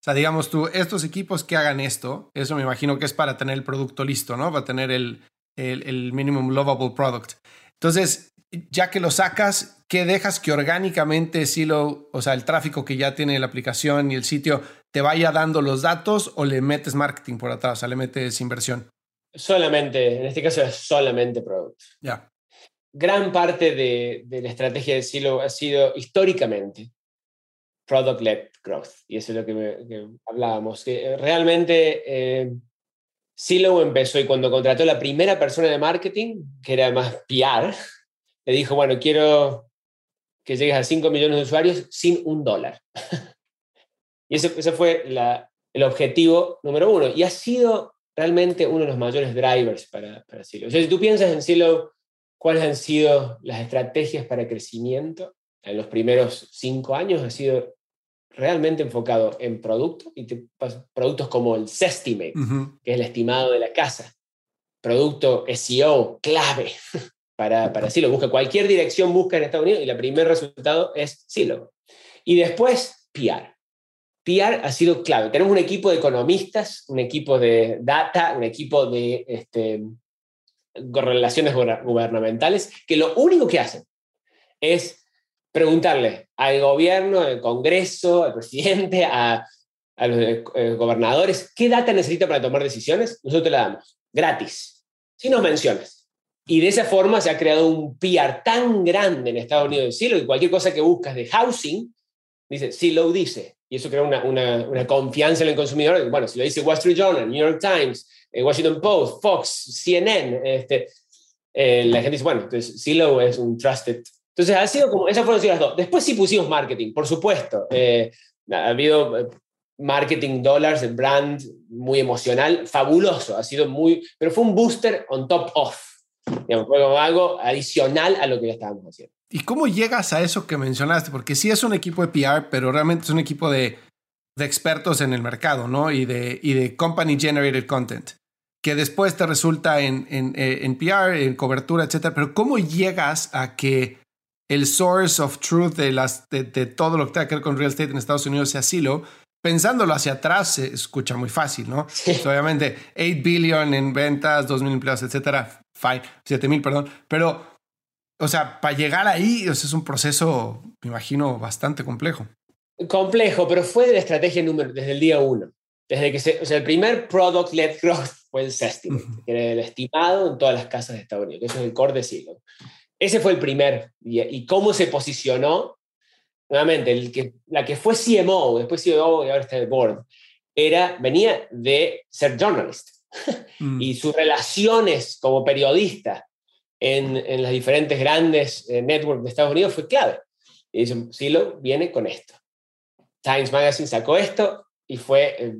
o sea, digamos tú, estos equipos que hagan esto, eso me imagino que es para tener el producto listo, ¿no? Para tener el, el, el minimum lovable product. Entonces, ya que lo sacas, ¿qué dejas que orgánicamente sí lo, o sea, el tráfico que ya tiene la aplicación y el sitio te vaya dando los datos o le metes marketing por atrás, o sea, le metes inversión? Solamente, en este caso es solamente producto. Ya. Gran parte de, de la estrategia de Silo ha sido históricamente product-led growth. Y eso es lo que, hablábamos. Que eh, realmente eh, Silo empezó y cuando contrató la primera persona de marketing, que era más PR, le dijo, bueno, quiero que llegues a 5 millones de usuarios sin un dólar. y ese, ese fue el objetivo número uno. Y ha sido realmente uno de los mayores drivers para, para Silo. O sea, si tú piensas en Silo, ¿cuáles han sido las estrategias para crecimiento? En los primeros cinco años ha sido realmente enfocado en producto y productos como el Sestimate, que es el estimado de la casa. Producto SEO clave para, para Silo. Busca cualquier dirección, busca en Estados Unidos y el primer resultado es Silo. Y después, PR. PR ha sido clave. Tenemos un equipo de economistas, un equipo de data, un equipo de este, relaciones gubernamentales, que lo único que hacen es preguntarle al gobierno, al Congreso, al presidente, a, los eh, gobernadores, ¿qué data necesita para tomar decisiones? Nosotros te la damos, gratis, sin nos menciones. Y de esa forma se ha creado un PR tan grande en Estados Unidos de Silo que cualquier cosa que buscas de housing, dice, sí lo dice. Y eso crea una, una, una, confianza en el consumidor. Bueno, si lo dice Wall Street Journal, New York Times, eh, Washington Post, Fox, CNN, este, eh, la gente dice, bueno, entonces Silo es un trusted. Entonces, ha sido como, esas fueron las dos. Después sí pusimos marketing, por supuesto. Eh, ha habido marketing dollars, el brand muy emocional, fabuloso, ha sido muy, pero fue un booster on top of, digamos, fue como algo adicional a lo que ya estábamos haciendo. ¿Y cómo llegas a eso que mencionaste? Porque sí es un equipo de PR, pero realmente es un equipo de, de expertos en el mercado, ¿no? Y de, y de company generated content, que después te resulta en, en, eh, en PR, en cobertura, etcétera. Pero ¿cómo llegas a que el source of truth de, las, de, todo lo que tenga que ver con real estate en Estados Unidos sea Silo? Pensándolo hacia atrás se escucha muy fácil, ¿no? obviamente, 8 billion en ventas, 2 mil empleados, etcétera. Fine, 7 mil, perdón. Pero o sea, para llegar ahí es un proceso, me imagino, bastante complejo. Complejo, pero fue de la estrategia número, desde el día uno. Desde que se, o sea, el primer product-led growth fue el Sestimate, que era el estimado en todas las casas de Estados Unidos, eso es el core de Silo. Ese fue el primer. Y, cómo se posicionó, nuevamente, el que, la que fue CMO, después CMO y ahora está el board, era, venía de ser journalist. Mm. y sus relaciones como periodista en, en las diferentes grandes eh, networks de Estados Unidos fue clave. Y dicen, Silo viene con esto. Times Magazine sacó esto y fue,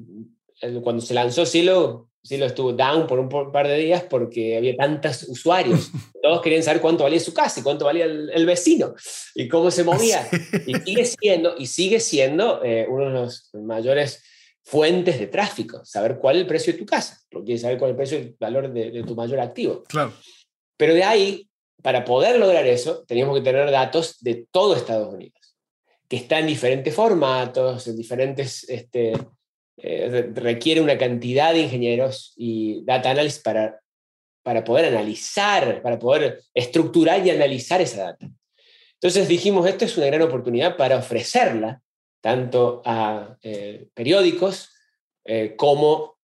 cuando se lanzó Silo, Silo estuvo down por un par de días porque había tantos usuarios. Todos querían saber cuánto valía su casa y cuánto valía el, vecino y cómo se movía. Y sigue siendo, y sigue siendo eh, uno de los mayores fuentes de tráfico, saber cuál es el precio de tu casa, porque quieres saber cuál es el precio el valor de, de tu mayor activo. Claro. Pero de ahí, para poder lograr eso, teníamos que tener datos de todo Estados Unidos, que está en diferentes formatos, en diferentes, este, eh, requiere una cantidad de ingenieros y data analysis para, para poder analizar, para poder estructurar y analizar esa data. Entonces dijimos, esto es una gran oportunidad para ofrecerla tanto a eh, periódicos eh, como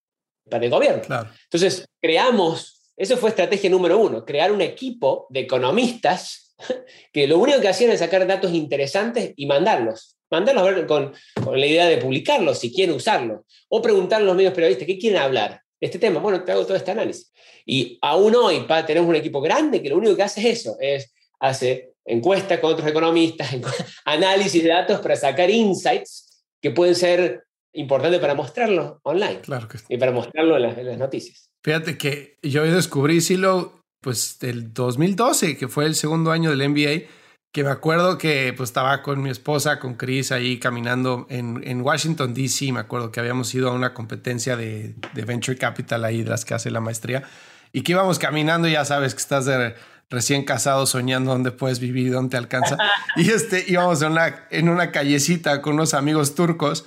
para el gobierno. Entonces creamos eso fue estrategia número uno, crear un equipo de economistas que lo único que hacían era sacar datos interesantes y mandarlos. Mandarlos a ver con, la idea de publicarlos, si quieren usarlos. O preguntar a los medios periodistas, ¿qué quieren hablar? Este tema, bueno, te hago todo este análisis. Y aún hoy tenemos un equipo grande que lo único que hace es eso, es hace encuestas con otros economistas, análisis de datos para sacar insights que pueden ser importantes para mostrarlos online claro que y para mostrarlo en las noticias. Fíjate que yo descubrí Silo pues del 2012, que fue el segundo año del MBA, que me acuerdo que pues estaba con mi esposa, con Chris, ahí caminando en, en Washington, D.C. Me acuerdo que habíamos ido a una competencia de, de, Venture Capital ahí, de las que hace la maestría, y que íbamos caminando, ya sabes que estás de recién casado soñando dónde puedes vivir, dónde te alcanza. Y este, íbamos en una, en una callecita con unos amigos turcos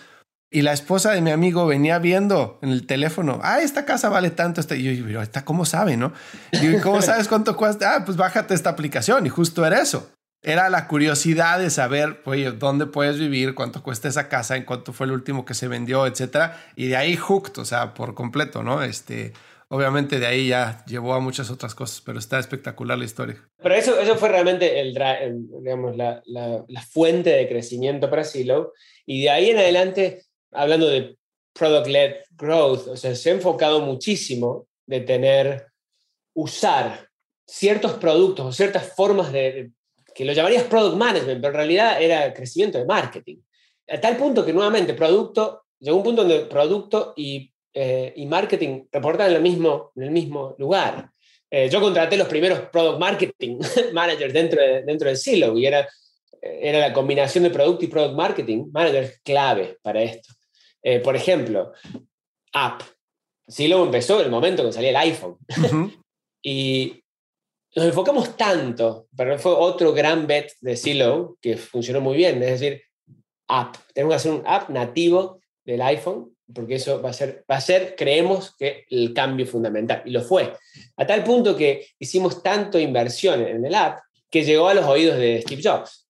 y la esposa de mi amigo venía viendo en el teléfono, ah, esta casa vale tanto. Este. Y yo, ¿esta cómo sabe, no? Y ¿cómo sabes cuánto cuesta? Ah, pues bájate esta aplicación. Y justo era eso. Era la curiosidad de saber, dónde puedes vivir, cuánto cuesta esa casa, en cuánto fue el último que se vendió, etcétera. Y de ahí hooked, o sea, por completo, ¿no? Este, obviamente de ahí ya llevó a muchas otras cosas, pero está espectacular la historia. Pero eso, eso fue realmente el, digamos, la, la, la, fuente de crecimiento para Silo. Y de ahí en adelante hablando de product-led growth, o sea, se ha enfocado muchísimo de tener, usar ciertos productos o ciertas formas de, que lo llamarías product management, pero en realidad era crecimiento de marketing. A tal punto que nuevamente producto, llegó un punto donde producto y, eh, y marketing reportan en el mismo, en el mismo lugar. Eh, yo contraté los primeros product marketing managers dentro de, dentro del Silo y era era la combinación de producto y product marketing, manager clave para esto. Eh, por ejemplo, app. Silo empezó en el momento que salía el iPhone. y nos enfocamos tanto, pero fue otro gran bet de Silo que funcionó muy bien. Es decir, app. Tenemos que hacer un app nativo del iPhone porque eso va a ser, va a ser, creemos que el cambio fundamental. Y lo fue. A tal punto que hicimos tanto inversión en el app que llegó a los oídos de Steve Jobs.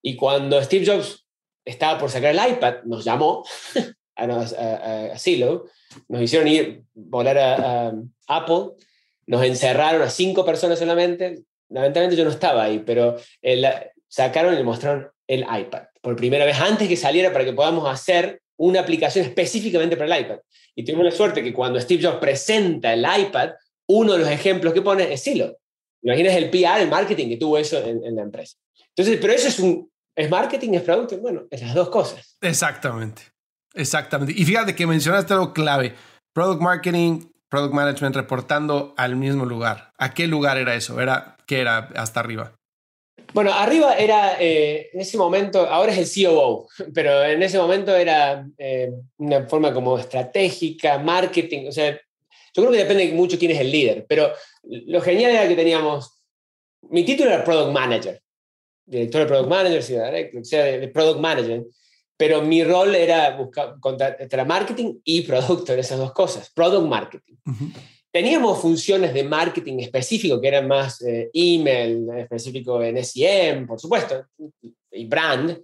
Y cuando Steve Jobs estaba por sacar el iPad, nos llamó a, Silo, nos hicieron ir, volar a, Apple, nos encerraron a cinco personas solamente. Lamentablemente yo no estaba ahí, pero sacaron y mostraron el iPad por primera vez antes que saliera para que podamos hacer una aplicación específicamente para el iPad. Y tuvimos la suerte que cuando Steve Jobs presenta el iPad, uno de los ejemplos que pone es Silo. Imaginas el PR, el marketing que tuvo eso en, la empresa. Entonces, pero eso es un, ¿es marketing, es producto? Bueno, es las dos cosas. Exactamente, exactamente. Y fíjate que mencionaste algo clave. Product marketing, product management reportando al mismo lugar. ¿A qué lugar era eso? ¿Era, ¿Qué era hasta arriba? Bueno, arriba era, eh, en ese momento, ahora es el COO, pero en ese momento era eh, una forma como estratégica, marketing, o sea, yo creo que depende mucho quién es el líder, pero lo genial era que teníamos, mi título era Product Manager, director de Product Manager, o sea, de, Product Manager, pero mi rol era buscar entre marketing y producto, esas dos cosas, Product Marketing. Teníamos funciones de marketing específico que eran más eh, email, específico en SEM, por supuesto, y brand,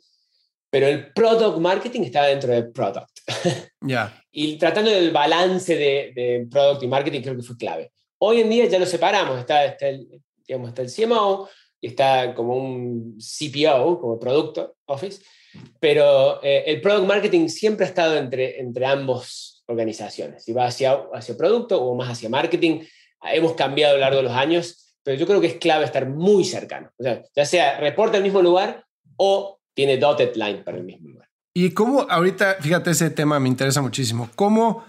pero el product marketing estaba dentro del product. Ya. y tratando del balance de, de, product y marketing creo que fue clave. Hoy en día ya lo separamos, está, está, el, digamos, está el CMO y está como un CPO, como Producto Office, pero eh, el product marketing siempre ha estado entre, entre ambos organizaciones. Si va hacia, hacia producto o más hacia marketing, hemos cambiado a lo largo de los años, pero yo creo que es clave estar muy cercano. O sea, ya sea reporta el mismo lugar o tiene dotted line para el mismo lugar. Y cómo ahorita, fíjate, ese tema me interesa muchísimo. ¿Cómo,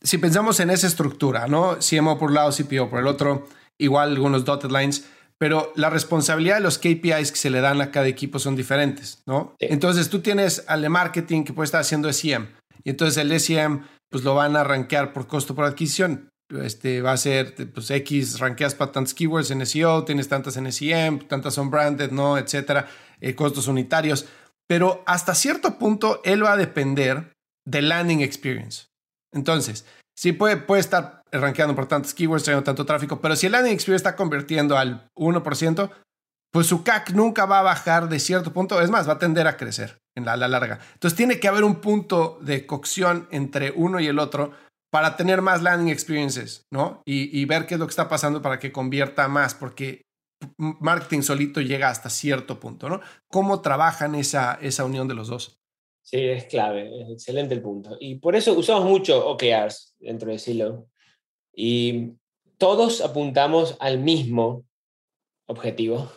si pensamos en esa estructura, ¿no? CMO por un lado, CPO por el otro, igual algunos dotted lines, pero la responsabilidad de los KPIs que se le dan a cada equipo son diferentes, ¿no? Entonces tú tienes al de marketing que puede estar haciendo SEM, y entonces el SEM pues lo van a rankear por costo por adquisición. Este va a ser, pues X rankeas para tantos keywords en SEO, tienes tantas en SEM, tantas son branded, ¿no? Etcétera, eh, costos unitarios. Pero hasta cierto punto él va a depender del landing experience. Entonces, sí puede, puede estar rankeando por tantos keywords, teniendo tanto tráfico, pero si el landing experience está convirtiendo al 1%, pues su CAC nunca va a bajar de cierto punto, es más, va a tender a crecer en la, larga. Entonces tiene que haber un punto de cocción entre uno y el otro para tener más landing experiences, ¿no? Y, ver qué es lo que está pasando para que convierta más, porque marketing solito llega hasta cierto punto, ¿no? ¿Cómo trabajan esa, esa unión de los dos? Sí, es clave, es excelente el punto. Y por eso usamos mucho OKRs dentro de Silo. Y todos apuntamos al mismo objetivo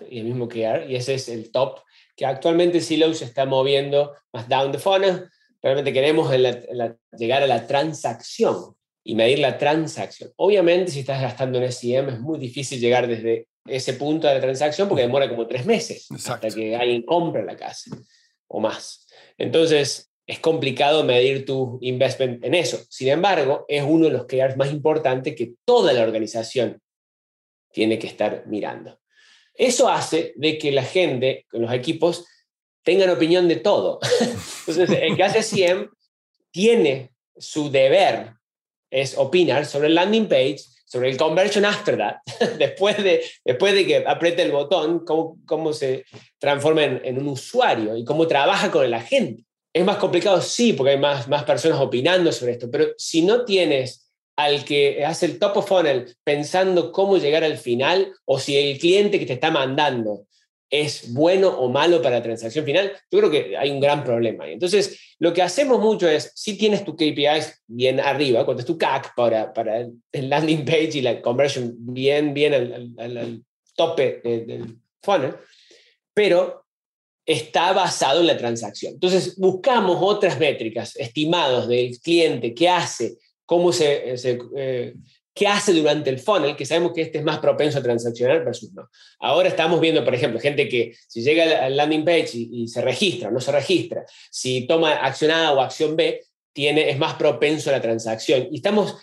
y el mismo OKR, y ese es el top que actualmente Silo se está moviendo más down the funnel. Realmente queremos llegar a la transacción y medir la transacción. Obviamente, si estás gastando en SEM, es muy difícil llegar desde ese punto de la transacción porque demora como tres meses hasta que alguien compre la casa o más. Entonces, es complicado medir tu investment en eso. Sin embargo, es uno de los KPIs más importantes que toda la organización tiene que estar mirando. Eso hace de que la gente, los equipos, tengan opinión de todo. Entonces, el que hace SIEM tiene su deber, es opinar sobre el landing page, sobre el conversion after that, después de, después de que apriete el botón, cómo, cómo se transforma en, en, un usuario y cómo trabaja con la gente. Es más complicado, sí, porque hay más, más personas opinando sobre esto, pero si no tienes al que hace el top of funnel pensando cómo llegar al final o si el cliente que te está mandando es bueno o malo para la transacción final, yo creo que hay un gran problema. Entonces, lo que hacemos mucho es, si tienes tu KPIs bien arriba, cuando es tu CAC para, para el landing page y la conversion bien, bien al, tope del funnel, pero está basado en la transacción. Entonces, buscamos otras métricas, estimados del cliente que hace cómo se, eh, qué hace durante el funnel, que sabemos que este es más propenso a transaccionar versus no. Ahora estamos viendo, por ejemplo, gente que si llega al landing page y, se registra, no se registra, si toma acción A o acción B, tiene, es más propenso a la transacción. Y estamos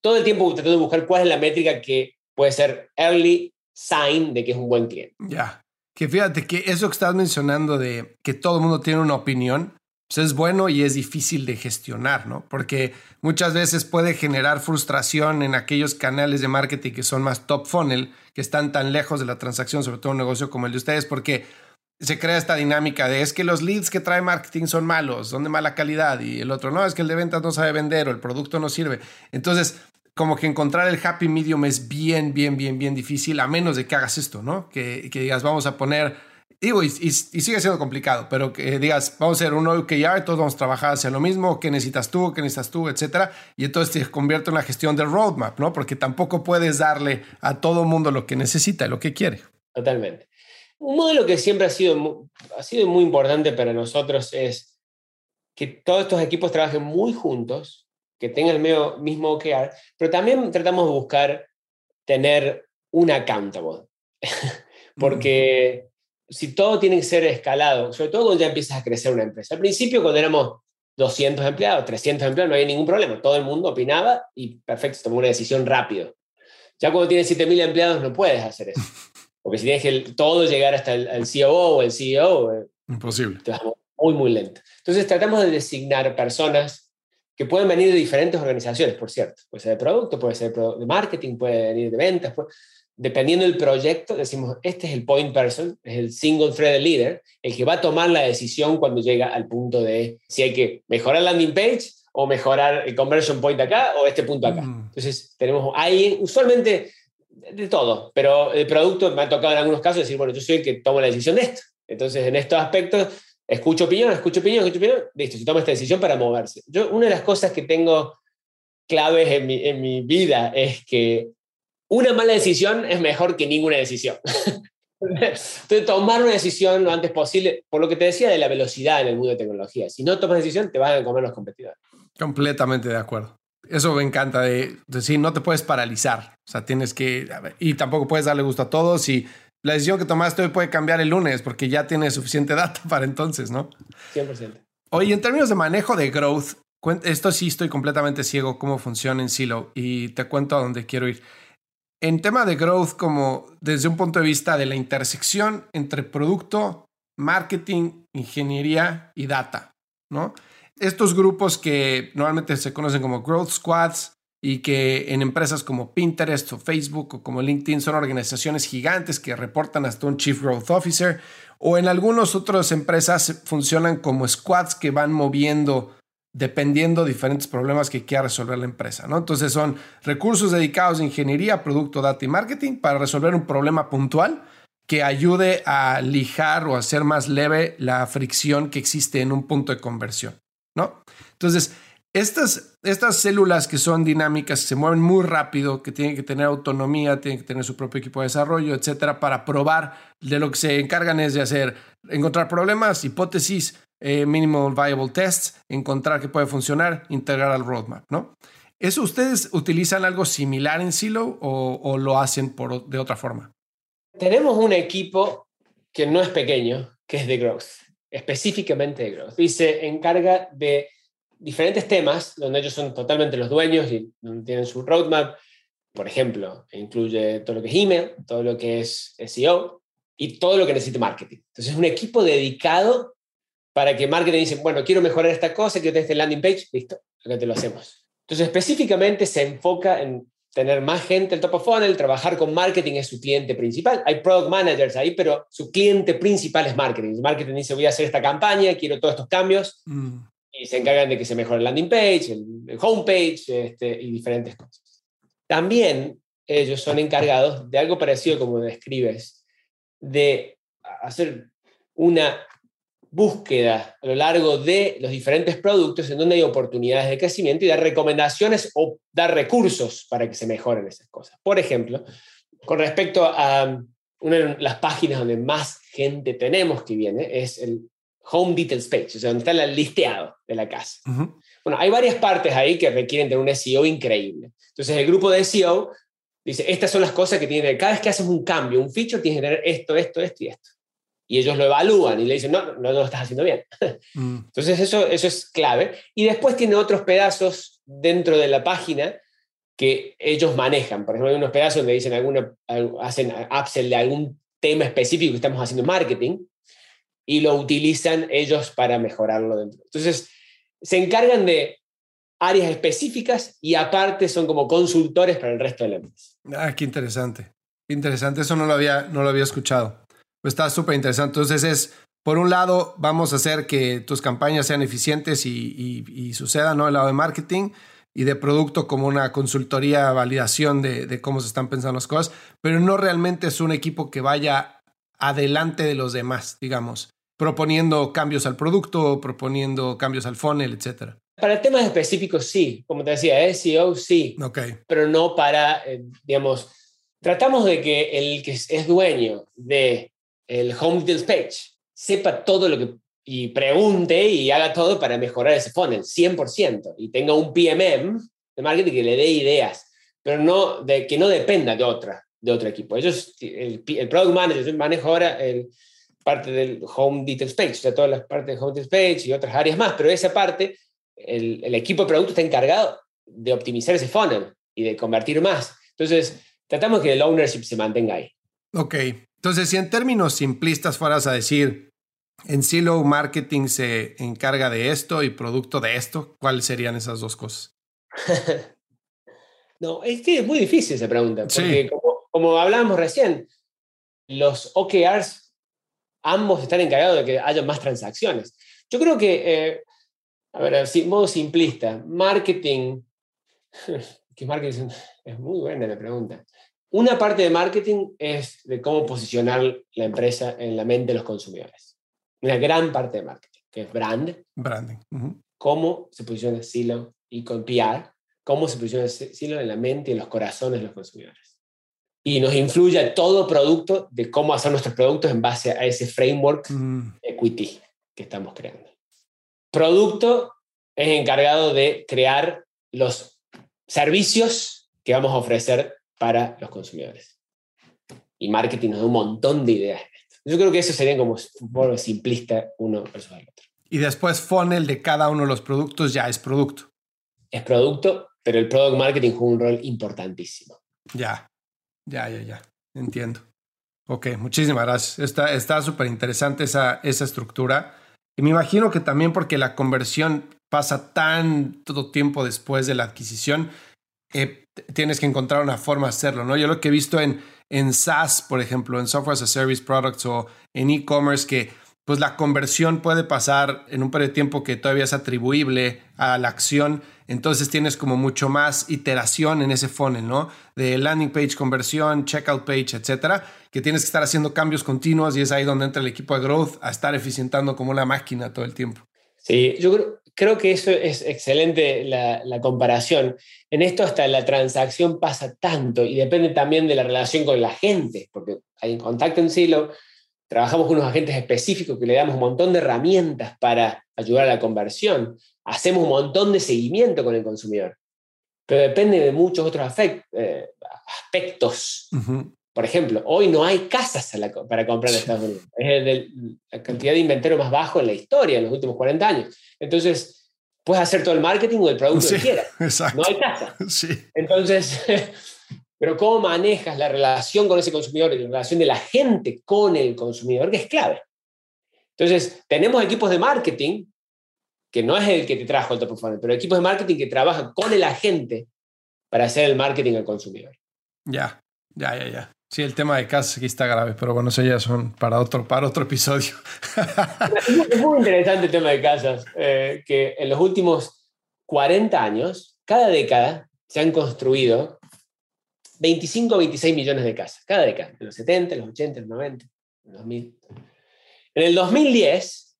todo el tiempo tratando de buscar cuál es la métrica que puede ser early sign de que es un buen cliente. Ya, que fíjate que eso que estás mencionando de que todo el mundo tiene una opinión, pues es bueno y es difícil de gestionar, ¿no? Porque muchas veces puede generar frustración en aquellos canales de marketing que son más top funnel, que están tan lejos de la transacción, sobre todo un negocio como el de ustedes, porque se crea esta dinámica de es que los leads que trae marketing son malos, son de mala calidad y el otro no, es que el de ventas no sabe vender o el producto no sirve. Entonces, como que encontrar el happy medium es bien, bien, bien, bien difícil, a menos de que hagas esto, ¿no? Que, que digas, vamos a poner Digo, y, sigue siendo complicado, pero que digas, vamos a hacer un OKR, todos vamos a trabajar hacia lo mismo, qué necesitas tú, qué necesitas tú, etcétera. Y entonces te convierte en la gestión del roadmap, ¿no? Porque tampoco puedes darle a todo mundo lo que necesita, lo que quiere. Totalmente. Un modelo que siempre ha sido, ha sido muy importante para nosotros es que todos estos equipos trabajen muy juntos, que tengan el mismo OKR, pero también tratamos de buscar tener un accountable. Porque si todo tiene que ser escalado, sobre todo cuando ya empiezas a crecer una empresa. Al principio, cuando éramos 200 empleados, 300 empleados, no había ningún problema. Todo el mundo opinaba y perfecto, tomó una decisión rápido. Ya cuando tienes 7.000 empleados no puedes hacer eso. Porque si tienes que todo llegar hasta el, el COO o el CEO, eh, imposible. Te vas muy, muy lento. Entonces tratamos de designar personas que pueden venir de diferentes organizaciones, por cierto. Puede ser de producto, puede ser de marketing, puede venir de ventas. Puede dependiendo del proyecto, decimos, este es el point person, es el single thread leader, el que va a tomar la decisión cuando llega al punto de si hay que mejorar landing page o mejorar el conversion point acá o este punto acá. Mm. Entonces, tenemos ahí usualmente de todo, pero el producto me ha tocado en algunos casos decir, bueno, yo soy el que tomo la decisión de esto. Entonces, en estos aspectos, escucho opinión, escucho opinión, escucho opinión, listo, si tomo esta decisión para moverse. Yo, una de las cosas que tengo claves en mi, en mi vida es que una mala decisión es mejor que ninguna decisión. Entonces, tomar una decisión lo antes posible, por lo que te decía de la velocidad en el mundo de tecnología. Si no tomas decisión, te van a comer los competidores. Completamente de acuerdo. Eso me encanta de decir, no te puedes paralizar. O sea, tienes que, y tampoco puedes darle gusto a todos y la decisión que tomaste hoy puede cambiar el lunes porque ya tienes suficiente data para entonces, ¿no? 100%. Oye, en términos de manejo de growth, esto sí estoy completamente ciego cómo funciona en Silo y te cuento a dónde quiero ir. En tema de growth, como desde un punto de vista de la intersección entre producto, marketing, ingeniería y data, ¿no? Estos grupos que normalmente se conocen como growth squads y que en empresas como Pinterest o Facebook o como LinkedIn son organizaciones gigantes que reportan hasta un Chief Growth Officer o en algunas otras empresas funcionan como squads que van moviendo dependiendo de diferentes problemas que quiera resolver la empresa. ¿no? Entonces son recursos dedicados a ingeniería, producto, data y marketing para resolver un problema puntual que ayude a lijar o hacer más leve la fricción que existe en un punto de conversión. ¿no? Entonces, estas, estas células que son dinámicas, se mueven muy rápido, que tienen que tener autonomía, tienen que tener su propio equipo de desarrollo, etcétera, para probar de lo que se encargan es de hacer, encontrar problemas, hipótesis, eh, minimal viable tests, encontrar que puede funcionar, integrar al roadmap, ¿no? ¿Eso ustedes utilizan algo similar en Silo o, lo hacen por, de otra forma? Tenemos un equipo que no es pequeño, que es de growth, específicamente de growth, y se encarga de diferentes temas donde ellos son totalmente los dueños y tienen su roadmap. Por ejemplo, incluye todo lo que es email, todo lo que es SEO y todo lo que necesite marketing. Entonces, es un equipo dedicado para que marketing dice, bueno, quiero mejorar esta cosa, quiero tener este landing page, listo, acá te lo hacemos. Entonces, específicamente se enfoca en tener más gente en top of funnel, trabajar con marketing es su cliente principal. Hay product managers ahí, pero su cliente principal es marketing. marketing dice, voy a hacer esta campaña, quiero todos estos cambios. Mm. Y se encargan de que se mejore el landing page, el, homepage este, y diferentes cosas. También ellos son encargados de algo parecido como describes, de hacer una búsqueda a lo largo de los diferentes productos en donde hay oportunidades de crecimiento y dar recomendaciones o dar recursos para que se mejoren esas cosas. Por ejemplo, con respecto a una de las páginas donde más gente tenemos que viene, es el Home Details Page, o sea, donde está el listeado de la casa. Bueno, hay varias partes ahí que requieren tener un SEO increíble. Entonces, el grupo de SEO dice, estas son las cosas que tiene, cada vez que haces un cambio, un feature, tienes que tener esto, esto, esto y esto. Y ellos lo evalúan y le dicen, no, no, no lo estás haciendo bien. Mm. Entonces, eso, eso es clave. Y después tiene otros pedazos dentro de la página que ellos manejan. Por ejemplo, hay unos pedazos donde dicen alguna, hacen upsell de algún tema específico que estamos haciendo marketing y lo utilizan ellos para mejorarlo dentro. Entonces, se encargan de áreas específicas y aparte son como consultores para el resto de la empresa. Ah, qué interesante. Interesante, eso no lo había, no lo había escuchado. Pues está súper interesante. Entonces es, por un lado, vamos a hacer que tus campañas sean eficientes y, y, sucedan, ¿no? El lado de marketing y de producto como una consultoría, validación de, de, cómo se están pensando las cosas, pero no realmente es un equipo que vaya adelante de los demás, digamos, proponiendo cambios al producto, proponiendo cambios al funnel, etcétera. Para temas específicos, sí. Como te decía, SEO, sí. Ok. Pero no para, eh, digamos, tratamos de que el que es dueño de el home details page sepa todo lo que y pregunte y haga todo para mejorar ese funnel, 100%, y tenga un PMM de marketing que le dé ideas, pero no de, que no dependa de otra, de otro equipo. Ellos, el, el product manager, yo manejo ahora el, parte del home details page, o sea, todas las partes de home details page y otras áreas más, pero esa parte el, equipo de producto está encargado de optimizar ese funnel y de convertir más. Entonces, tratamos que el ownership se mantenga ahí. Ok, entonces si en términos simplistas fueras a decir, en Silo Marketing se encarga de esto y producto de esto, ¿cuáles serían esas dos cosas? no, es que es muy difícil esa pregunta, porque como, hablábamos recién, los OKRs ambos están encargados de que haya más transacciones. Yo creo que eh, a ver, modo simplista, marketing, ¿qué marketing? Es muy buena la pregunta. Una parte de marketing es de cómo posicionar la empresa en la mente de los consumidores. Una gran parte de marketing, que es brand. Branding. Cómo se posiciona Silo y con PR, cómo se posiciona Silo en la mente y en los corazones de los consumidores. Y nos influye todo producto de cómo hacer nuestros productos en base a ese framework equity que estamos creando producto es encargado de crear los servicios que vamos a ofrecer para los consumidores. Y marketing nos da un montón de ideas. Yo creo que eso sería como poco simplista uno versus el otro. Y después funnel de cada uno de los productos ya es producto. Es producto, pero el product marketing juega un rol importantísimo. Ya, ya, ya, ya. Entiendo. Ok, muchísimas gracias. Está súper interesante esa, esa estructura. Y me imagino que también porque la conversión pasa tanto tiempo después de la adquisición, eh, tienes que encontrar una forma de hacerlo, ¿no? Yo lo que he visto en, en SaaS, por ejemplo, en Software as a Service Products o en e-commerce, que pues la conversión puede pasar en un periodo de tiempo que todavía es atribuible a la acción. Entonces tienes como mucho más iteración en ese funnel, ¿no? De landing page, conversión, checkout page, etcétera, que tienes que estar haciendo cambios continuos y es ahí donde entra el equipo de growth a estar eficientando como una máquina todo el tiempo. Sí, yo creo, que eso es excelente la, la comparación. En esto hasta la transacción pasa tanto y depende también de la relación con la gente, porque hay contacto en Silo Trabajamos con unos agentes específicos que le damos un montón de herramientas para ayudar a la conversión. Hacemos un montón de seguimiento con el consumidor. Pero depende de muchos otros eh, aspectos. Por ejemplo, hoy no hay casas para comprar en Estados Unidos. Es la cantidad de inventario más bajo en la historia en los últimos 40 años. Entonces, puedes hacer todo el marketing o el producto que quieras. No hay casa. Sí. Entonces, pero cómo manejas la relación con ese consumidor y la relación de la gente con el consumidor, que es clave. Entonces, tenemos equipos de marketing, que no es el que te trajo el top funnel, pero equipos de marketing que trabajan con el agente para hacer el marketing al consumidor. Ya, ya, ya, ya. Sí, el tema de casas aquí está grave, pero bueno, eso ya son para otro, para otro episodio. es muy interesante el tema de casas, eh, que en los últimos 40 años, cada década, se han construido 25 o 26 millones de casas, cada década, en los 70, los 80, los 90, los 2000. En el 2010,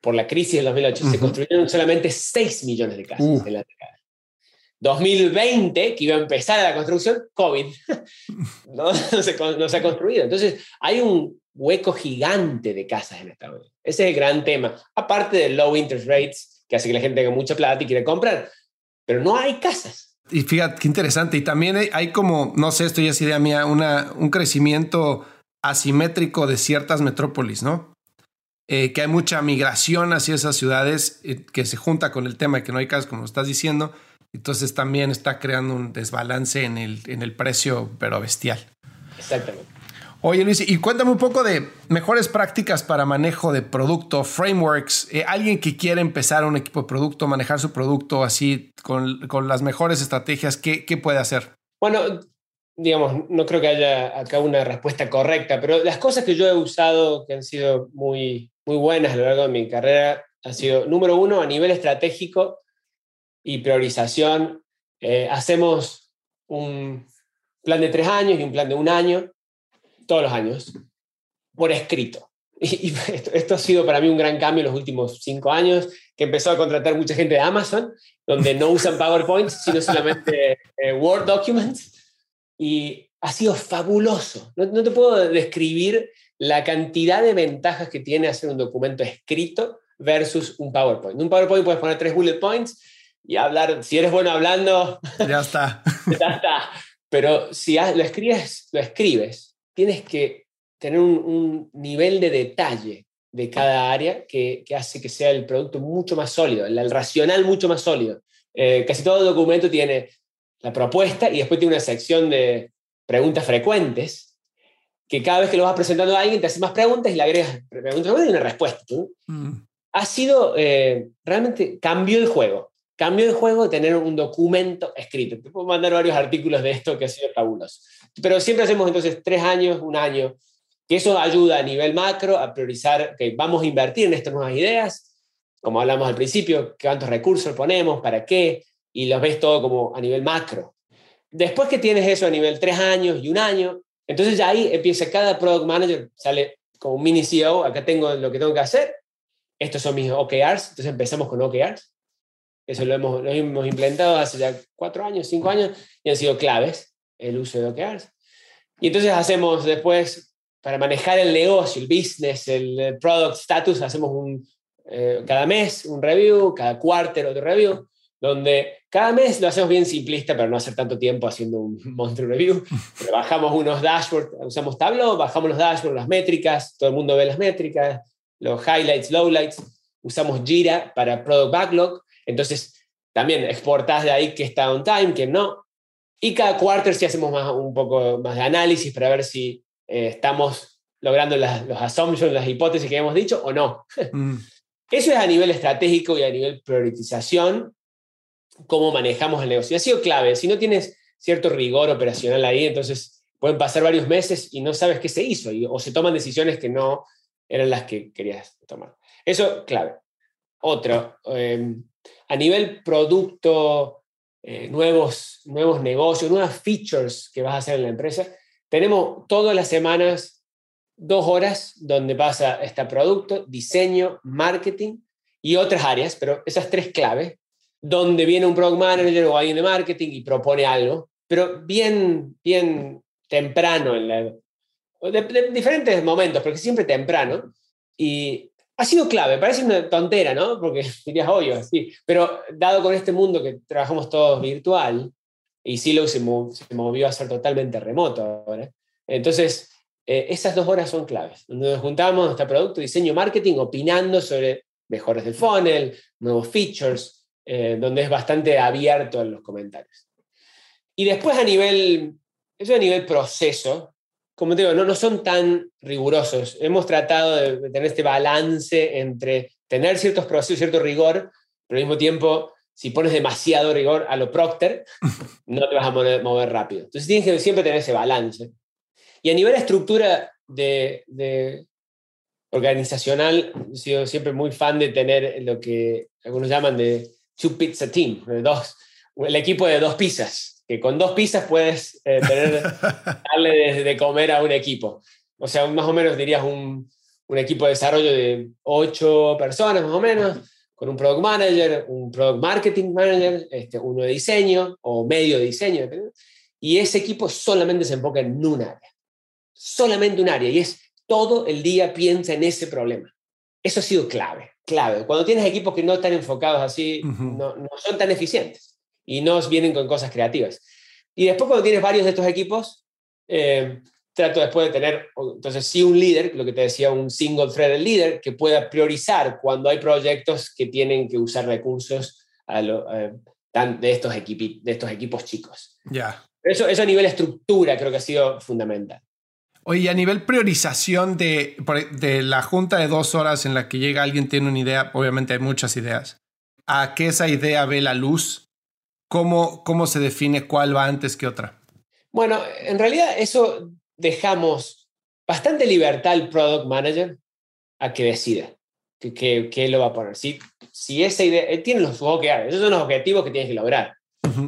por la crisis del 2008, se construyeron solamente 6 millones de casas uh. en la década. 2020, que iba a empezar la construcción, COVID, no, se, no, se, ha construido. Entonces, hay un hueco gigante de casas en Estados Unidos. Ese es el gran tema. Aparte de low interest rates que hace que la gente tenga mucha plata y quiera comprar. Pero no hay casas. Y fíjate, qué interesante. Y también hay, como, no sé, esto ya es idea mía, una, un crecimiento asimétrico de ciertas metrópolis, ¿no? Eh, que hay mucha migración hacia esas ciudades eh, que se junta con el tema de que no hay casas, como estás diciendo. Entonces también está creando un desbalance en el, en el precio, pero bestial. Exactamente. Oye Luis, y cuéntame un poco de mejores prácticas para manejo de producto, frameworks. Eh, alguien que quiere empezar un equipo de producto, manejar su producto así con, con las mejores estrategias, ¿qué, ¿qué, puede hacer? Bueno, digamos, no creo que haya acá una respuesta correcta, pero las cosas que yo he usado que han sido muy, muy buenas a lo largo de mi carrera han sido, número uno, a nivel estratégico y priorización. Eh, hacemos un plan de tres años y un plan de un año todos los años, por escrito. Y, esto, ha sido para mí un gran cambio en los últimos cinco años, que empezó a contratar mucha gente de Amazon, donde no usan PowerPoint, sino solamente eh, Word documents. Y ha sido fabuloso. No, no, te puedo describir la cantidad de ventajas que tiene hacer un documento escrito versus un PowerPoint. En un PowerPoint puedes poner tres bullet points y hablar, si eres bueno hablando, ya está. ya está. Pero si lo escribes, lo escribes tienes que tener un, nivel de detalle de cada área que, hace que sea el producto mucho más sólido, el, racional mucho más sólido. Eh, casi todo documento tiene la propuesta y después tiene una sección de preguntas frecuentes que cada vez que lo vas presentando a alguien te hace más preguntas y le agregas preguntas y una respuesta. Mm. Ha sido, eh, realmente cambió el juego. Cambió el juego de tener un documento escrito. Te puedo mandar varios artículos de esto que ha sido fabuloso. Pero siempre hacemos entonces tres años, un año, que eso ayuda a nivel macro a priorizar que vamos a invertir en estas nuevas ideas, como hablamos al principio, cuántos recursos ponemos, para qué, y los ves todo como a nivel macro. Después que tienes eso a nivel tres años y un año, entonces ya ahí empieza cada product manager, sale como un mini CEO, acá tengo lo que tengo que hacer, estos son mis OKRs, entonces empezamos con OKRs, eso lo hemos, lo hemos implementado hace ya cuatro años, cinco años, y han sido claves el uso de OKRs. Y entonces hacemos después, para manejar el negocio, el business, el product status, hacemos un, eh, cada mes un review, cada cuarto otro review, donde cada mes lo hacemos bien simplista para no hacer tanto tiempo haciendo un monthly review. bajamos unos dashboards, usamos Tableau, bajamos los dashboards, las métricas, todo el mundo ve las métricas, los highlights, lowlights. Usamos Jira para product backlog. Entonces, también exportas de ahí que está on time, que no. Y cada quarter sí hacemos más, un poco más de análisis para ver si eh, estamos logrando las, los assumptions, las hipótesis que hemos dicho o no. Mm. Eso es a nivel estratégico y a nivel priorización, cómo manejamos el negocio. Y ha sido clave. Si no tienes cierto rigor operacional ahí, entonces pueden pasar varios meses y no sabes qué se hizo y, o se toman decisiones que no eran las que querías tomar. Eso, clave. Otro, eh, a nivel producto, eh, nuevos, nuevos negocios, nuevas features que vas a hacer en la empresa. Tenemos todas las semanas dos horas donde pasa este producto, diseño, marketing y otras áreas, pero esas tres claves, donde viene un product manager o alguien de marketing y propone algo, pero bien, bien temprano, en la, de diferentes momentos, porque siempre temprano, y ha sido clave, parece una tontera, ¿no? Porque dirías, obvio, sí, pero dado con este mundo que trabajamos todos virtual, y Silo se, se movió a ser totalmente remoto ahora, entonces eh, esas dos horas son claves, nos juntamos nuestro producto, diseño, marketing, opinando sobre mejores del funnel, nuevos features, eh, donde es bastante abierto en los comentarios. Y después a nivel, eso a nivel proceso, como te digo, no, no son tan rigurosos. Hemos tratado de, tener este balance entre tener ciertos procesos, cierto rigor, pero al mismo tiempo, si pones demasiado rigor a lo Procter, no te vas a mover, rápido. Entonces tienes que siempre tener ese balance. Y a nivel de estructura de, de organizacional, he sido siempre muy fan de tener lo que algunos llaman de two pizza team, de dos, el equipo de dos pizzas que con dos pizzas puedes eh, tener, darle de, comer a un equipo. O sea, más o menos dirías un, un, equipo de desarrollo de ocho personas, más o menos, con un product manager, un product marketing manager, este, uno de diseño o medio de diseño, y ese equipo solamente se enfoca en un área, solamente un área, y es todo el día piensa en ese problema. Eso ha sido clave. clave. Cuando tienes equipos que no están enfocados así, no, no, son tan eficientes y no vienen con cosas creativas. Y después cuando tienes varios de estos equipos, eh, trato después de tener, entonces sí un líder, lo que te decía, un single threaded líder, que pueda priorizar cuando hay proyectos que tienen que usar recursos a eh, de, estos de estos equipos chicos. Ya. Eso, eso a nivel estructura creo que ha sido fundamental. Oye, a nivel priorización de, de la junta de dos horas en la que llega alguien, tiene una idea, obviamente hay muchas ideas, a que esa idea ve la luz, ¿cómo, cómo se define cuál va antes que otra? Bueno, en realidad eso dejamos bastante libertad al product manager a que decida qué que, lo va a poner. Si, si esa idea, él tiene los OKR, esos son los objetivos que tienes que lograr.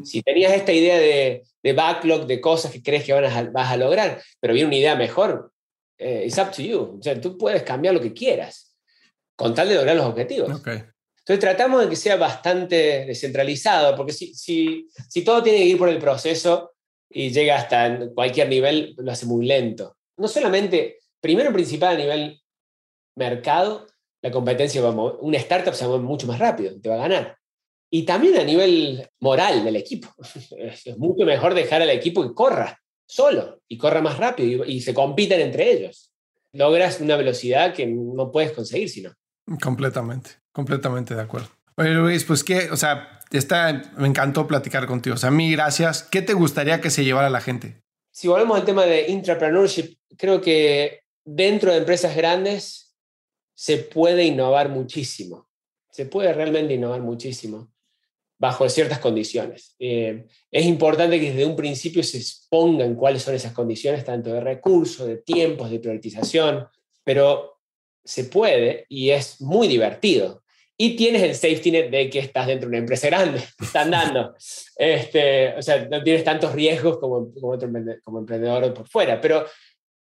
Si tenías esta idea de, de, backlog, de cosas que crees que van a, vas a lograr, pero viene una idea mejor, eh, it's up to you. O sea, tú puedes cambiar lo que quieras con tal de lograr los objetivos. Entonces tratamos de que sea bastante descentralizado, porque si, si, si todo tiene que ir por el proceso y llega hasta cualquier nivel, lo hace muy lento. No solamente, primero principal a nivel mercado, la competencia va a mover, una startup se mueve mucho más rápido, te va a ganar. Y también a nivel moral del equipo. Es mucho mejor dejar al equipo que corra solo y corra más rápido y, se compiten entre ellos. Logras una velocidad que no puedes conseguir si no. Completamente, completamente de acuerdo. Oye Luis, pues que, o sea, está, me encantó platicar contigo. O sea, mí gracias. ¿Qué te gustaría que se llevara la gente? Si volvemos al tema de intrapreneurship, creo que dentro de empresas grandes se puede innovar muchísimo. Se puede realmente innovar muchísimo bajo ciertas condiciones. Eh, es importante que desde un principio se expongan cuáles son esas condiciones, tanto de recursos, de tiempos, de priorización, pero se puede y es muy divertido. Y tienes el safety net de que estás dentro de una empresa grande, están dando. Este, o sea, no tienes tantos riesgos como, como, como emprendedor por fuera, pero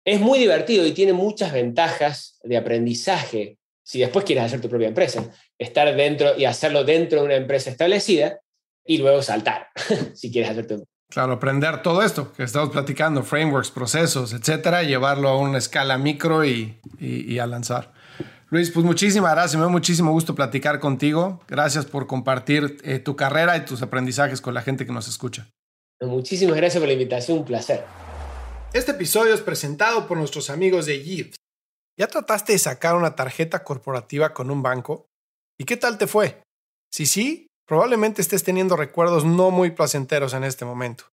es muy divertido y tiene muchas ventajas de aprendizaje si después quieres hacer tu propia empresa, estar dentro y hacerlo dentro de una empresa establecida y luego saltar, si quieres hacer tu Claro, aprender todo esto que estamos platicando, frameworks, procesos, etcétera, llevarlo a una escala micro y, y, a lanzar. Luis, pues muchísimas gracias, me da muchísimo gusto platicar contigo. Gracias por compartir eh, tu carrera y tus aprendizajes con la gente que nos escucha. Muchísimas gracias por la invitación, un placer. Este episodio es presentado por nuestros amigos de Yves. ¿Ya trataste de sacar una tarjeta corporativa con un banco? ¿Y qué tal te fue? Si sí, probablemente estés teniendo recuerdos no muy placenteros en este momento.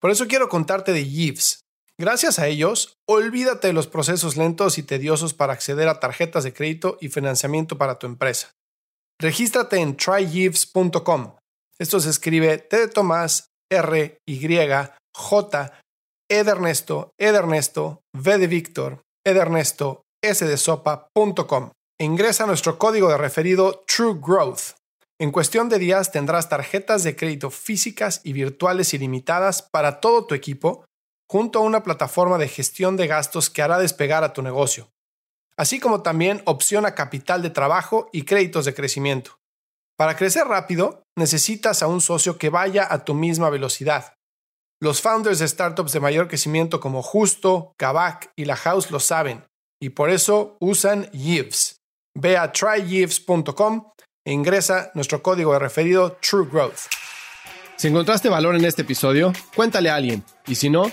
Por eso quiero contarte de Yves. Gracias a ellos, olvídate de los procesos lentos y tediosos para acceder a tarjetas de crédito y financiamiento para tu empresa. Regístrate en tryyves.com. Esto se escribe T de Tomás, R, Y, J, E de Ernesto, E de Ernesto, V de Víctor, Edernesto, sdesopa.com e ingresa nuestro código de referido True Growth. En cuestión de días tendrás tarjetas de crédito físicas y virtuales ilimitadas para todo tu equipo, junto a una plataforma de gestión de gastos que hará despegar a tu negocio, así como también opción a capital de trabajo y créditos de crecimiento. Para crecer rápido, necesitas a un socio que vaya a tu misma velocidad. Los founders de startups de mayor crecimiento como Justo, Kavak y La House lo saben y por eso usan Yves. Ve a tryyves.com e ingresa nuestro código de referido True Growth. Si encontraste valor en este episodio, cuéntale a alguien. Y si no,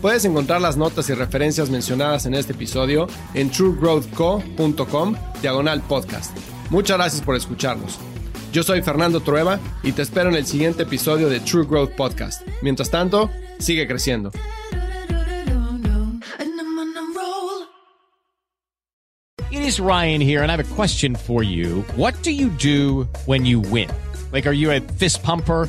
Puedes encontrar las notas y referencias mencionadas en este episodio en truegrowthco.com diagonal podcast. Muchas gracias por escucharnos. Yo soy Fernando Trueba y te espero en el siguiente episodio de True Growth Podcast. Mientras tanto, sigue creciendo. It is Ryan here and I have a question for you. What do you do when you win? Like are you a fist pumper?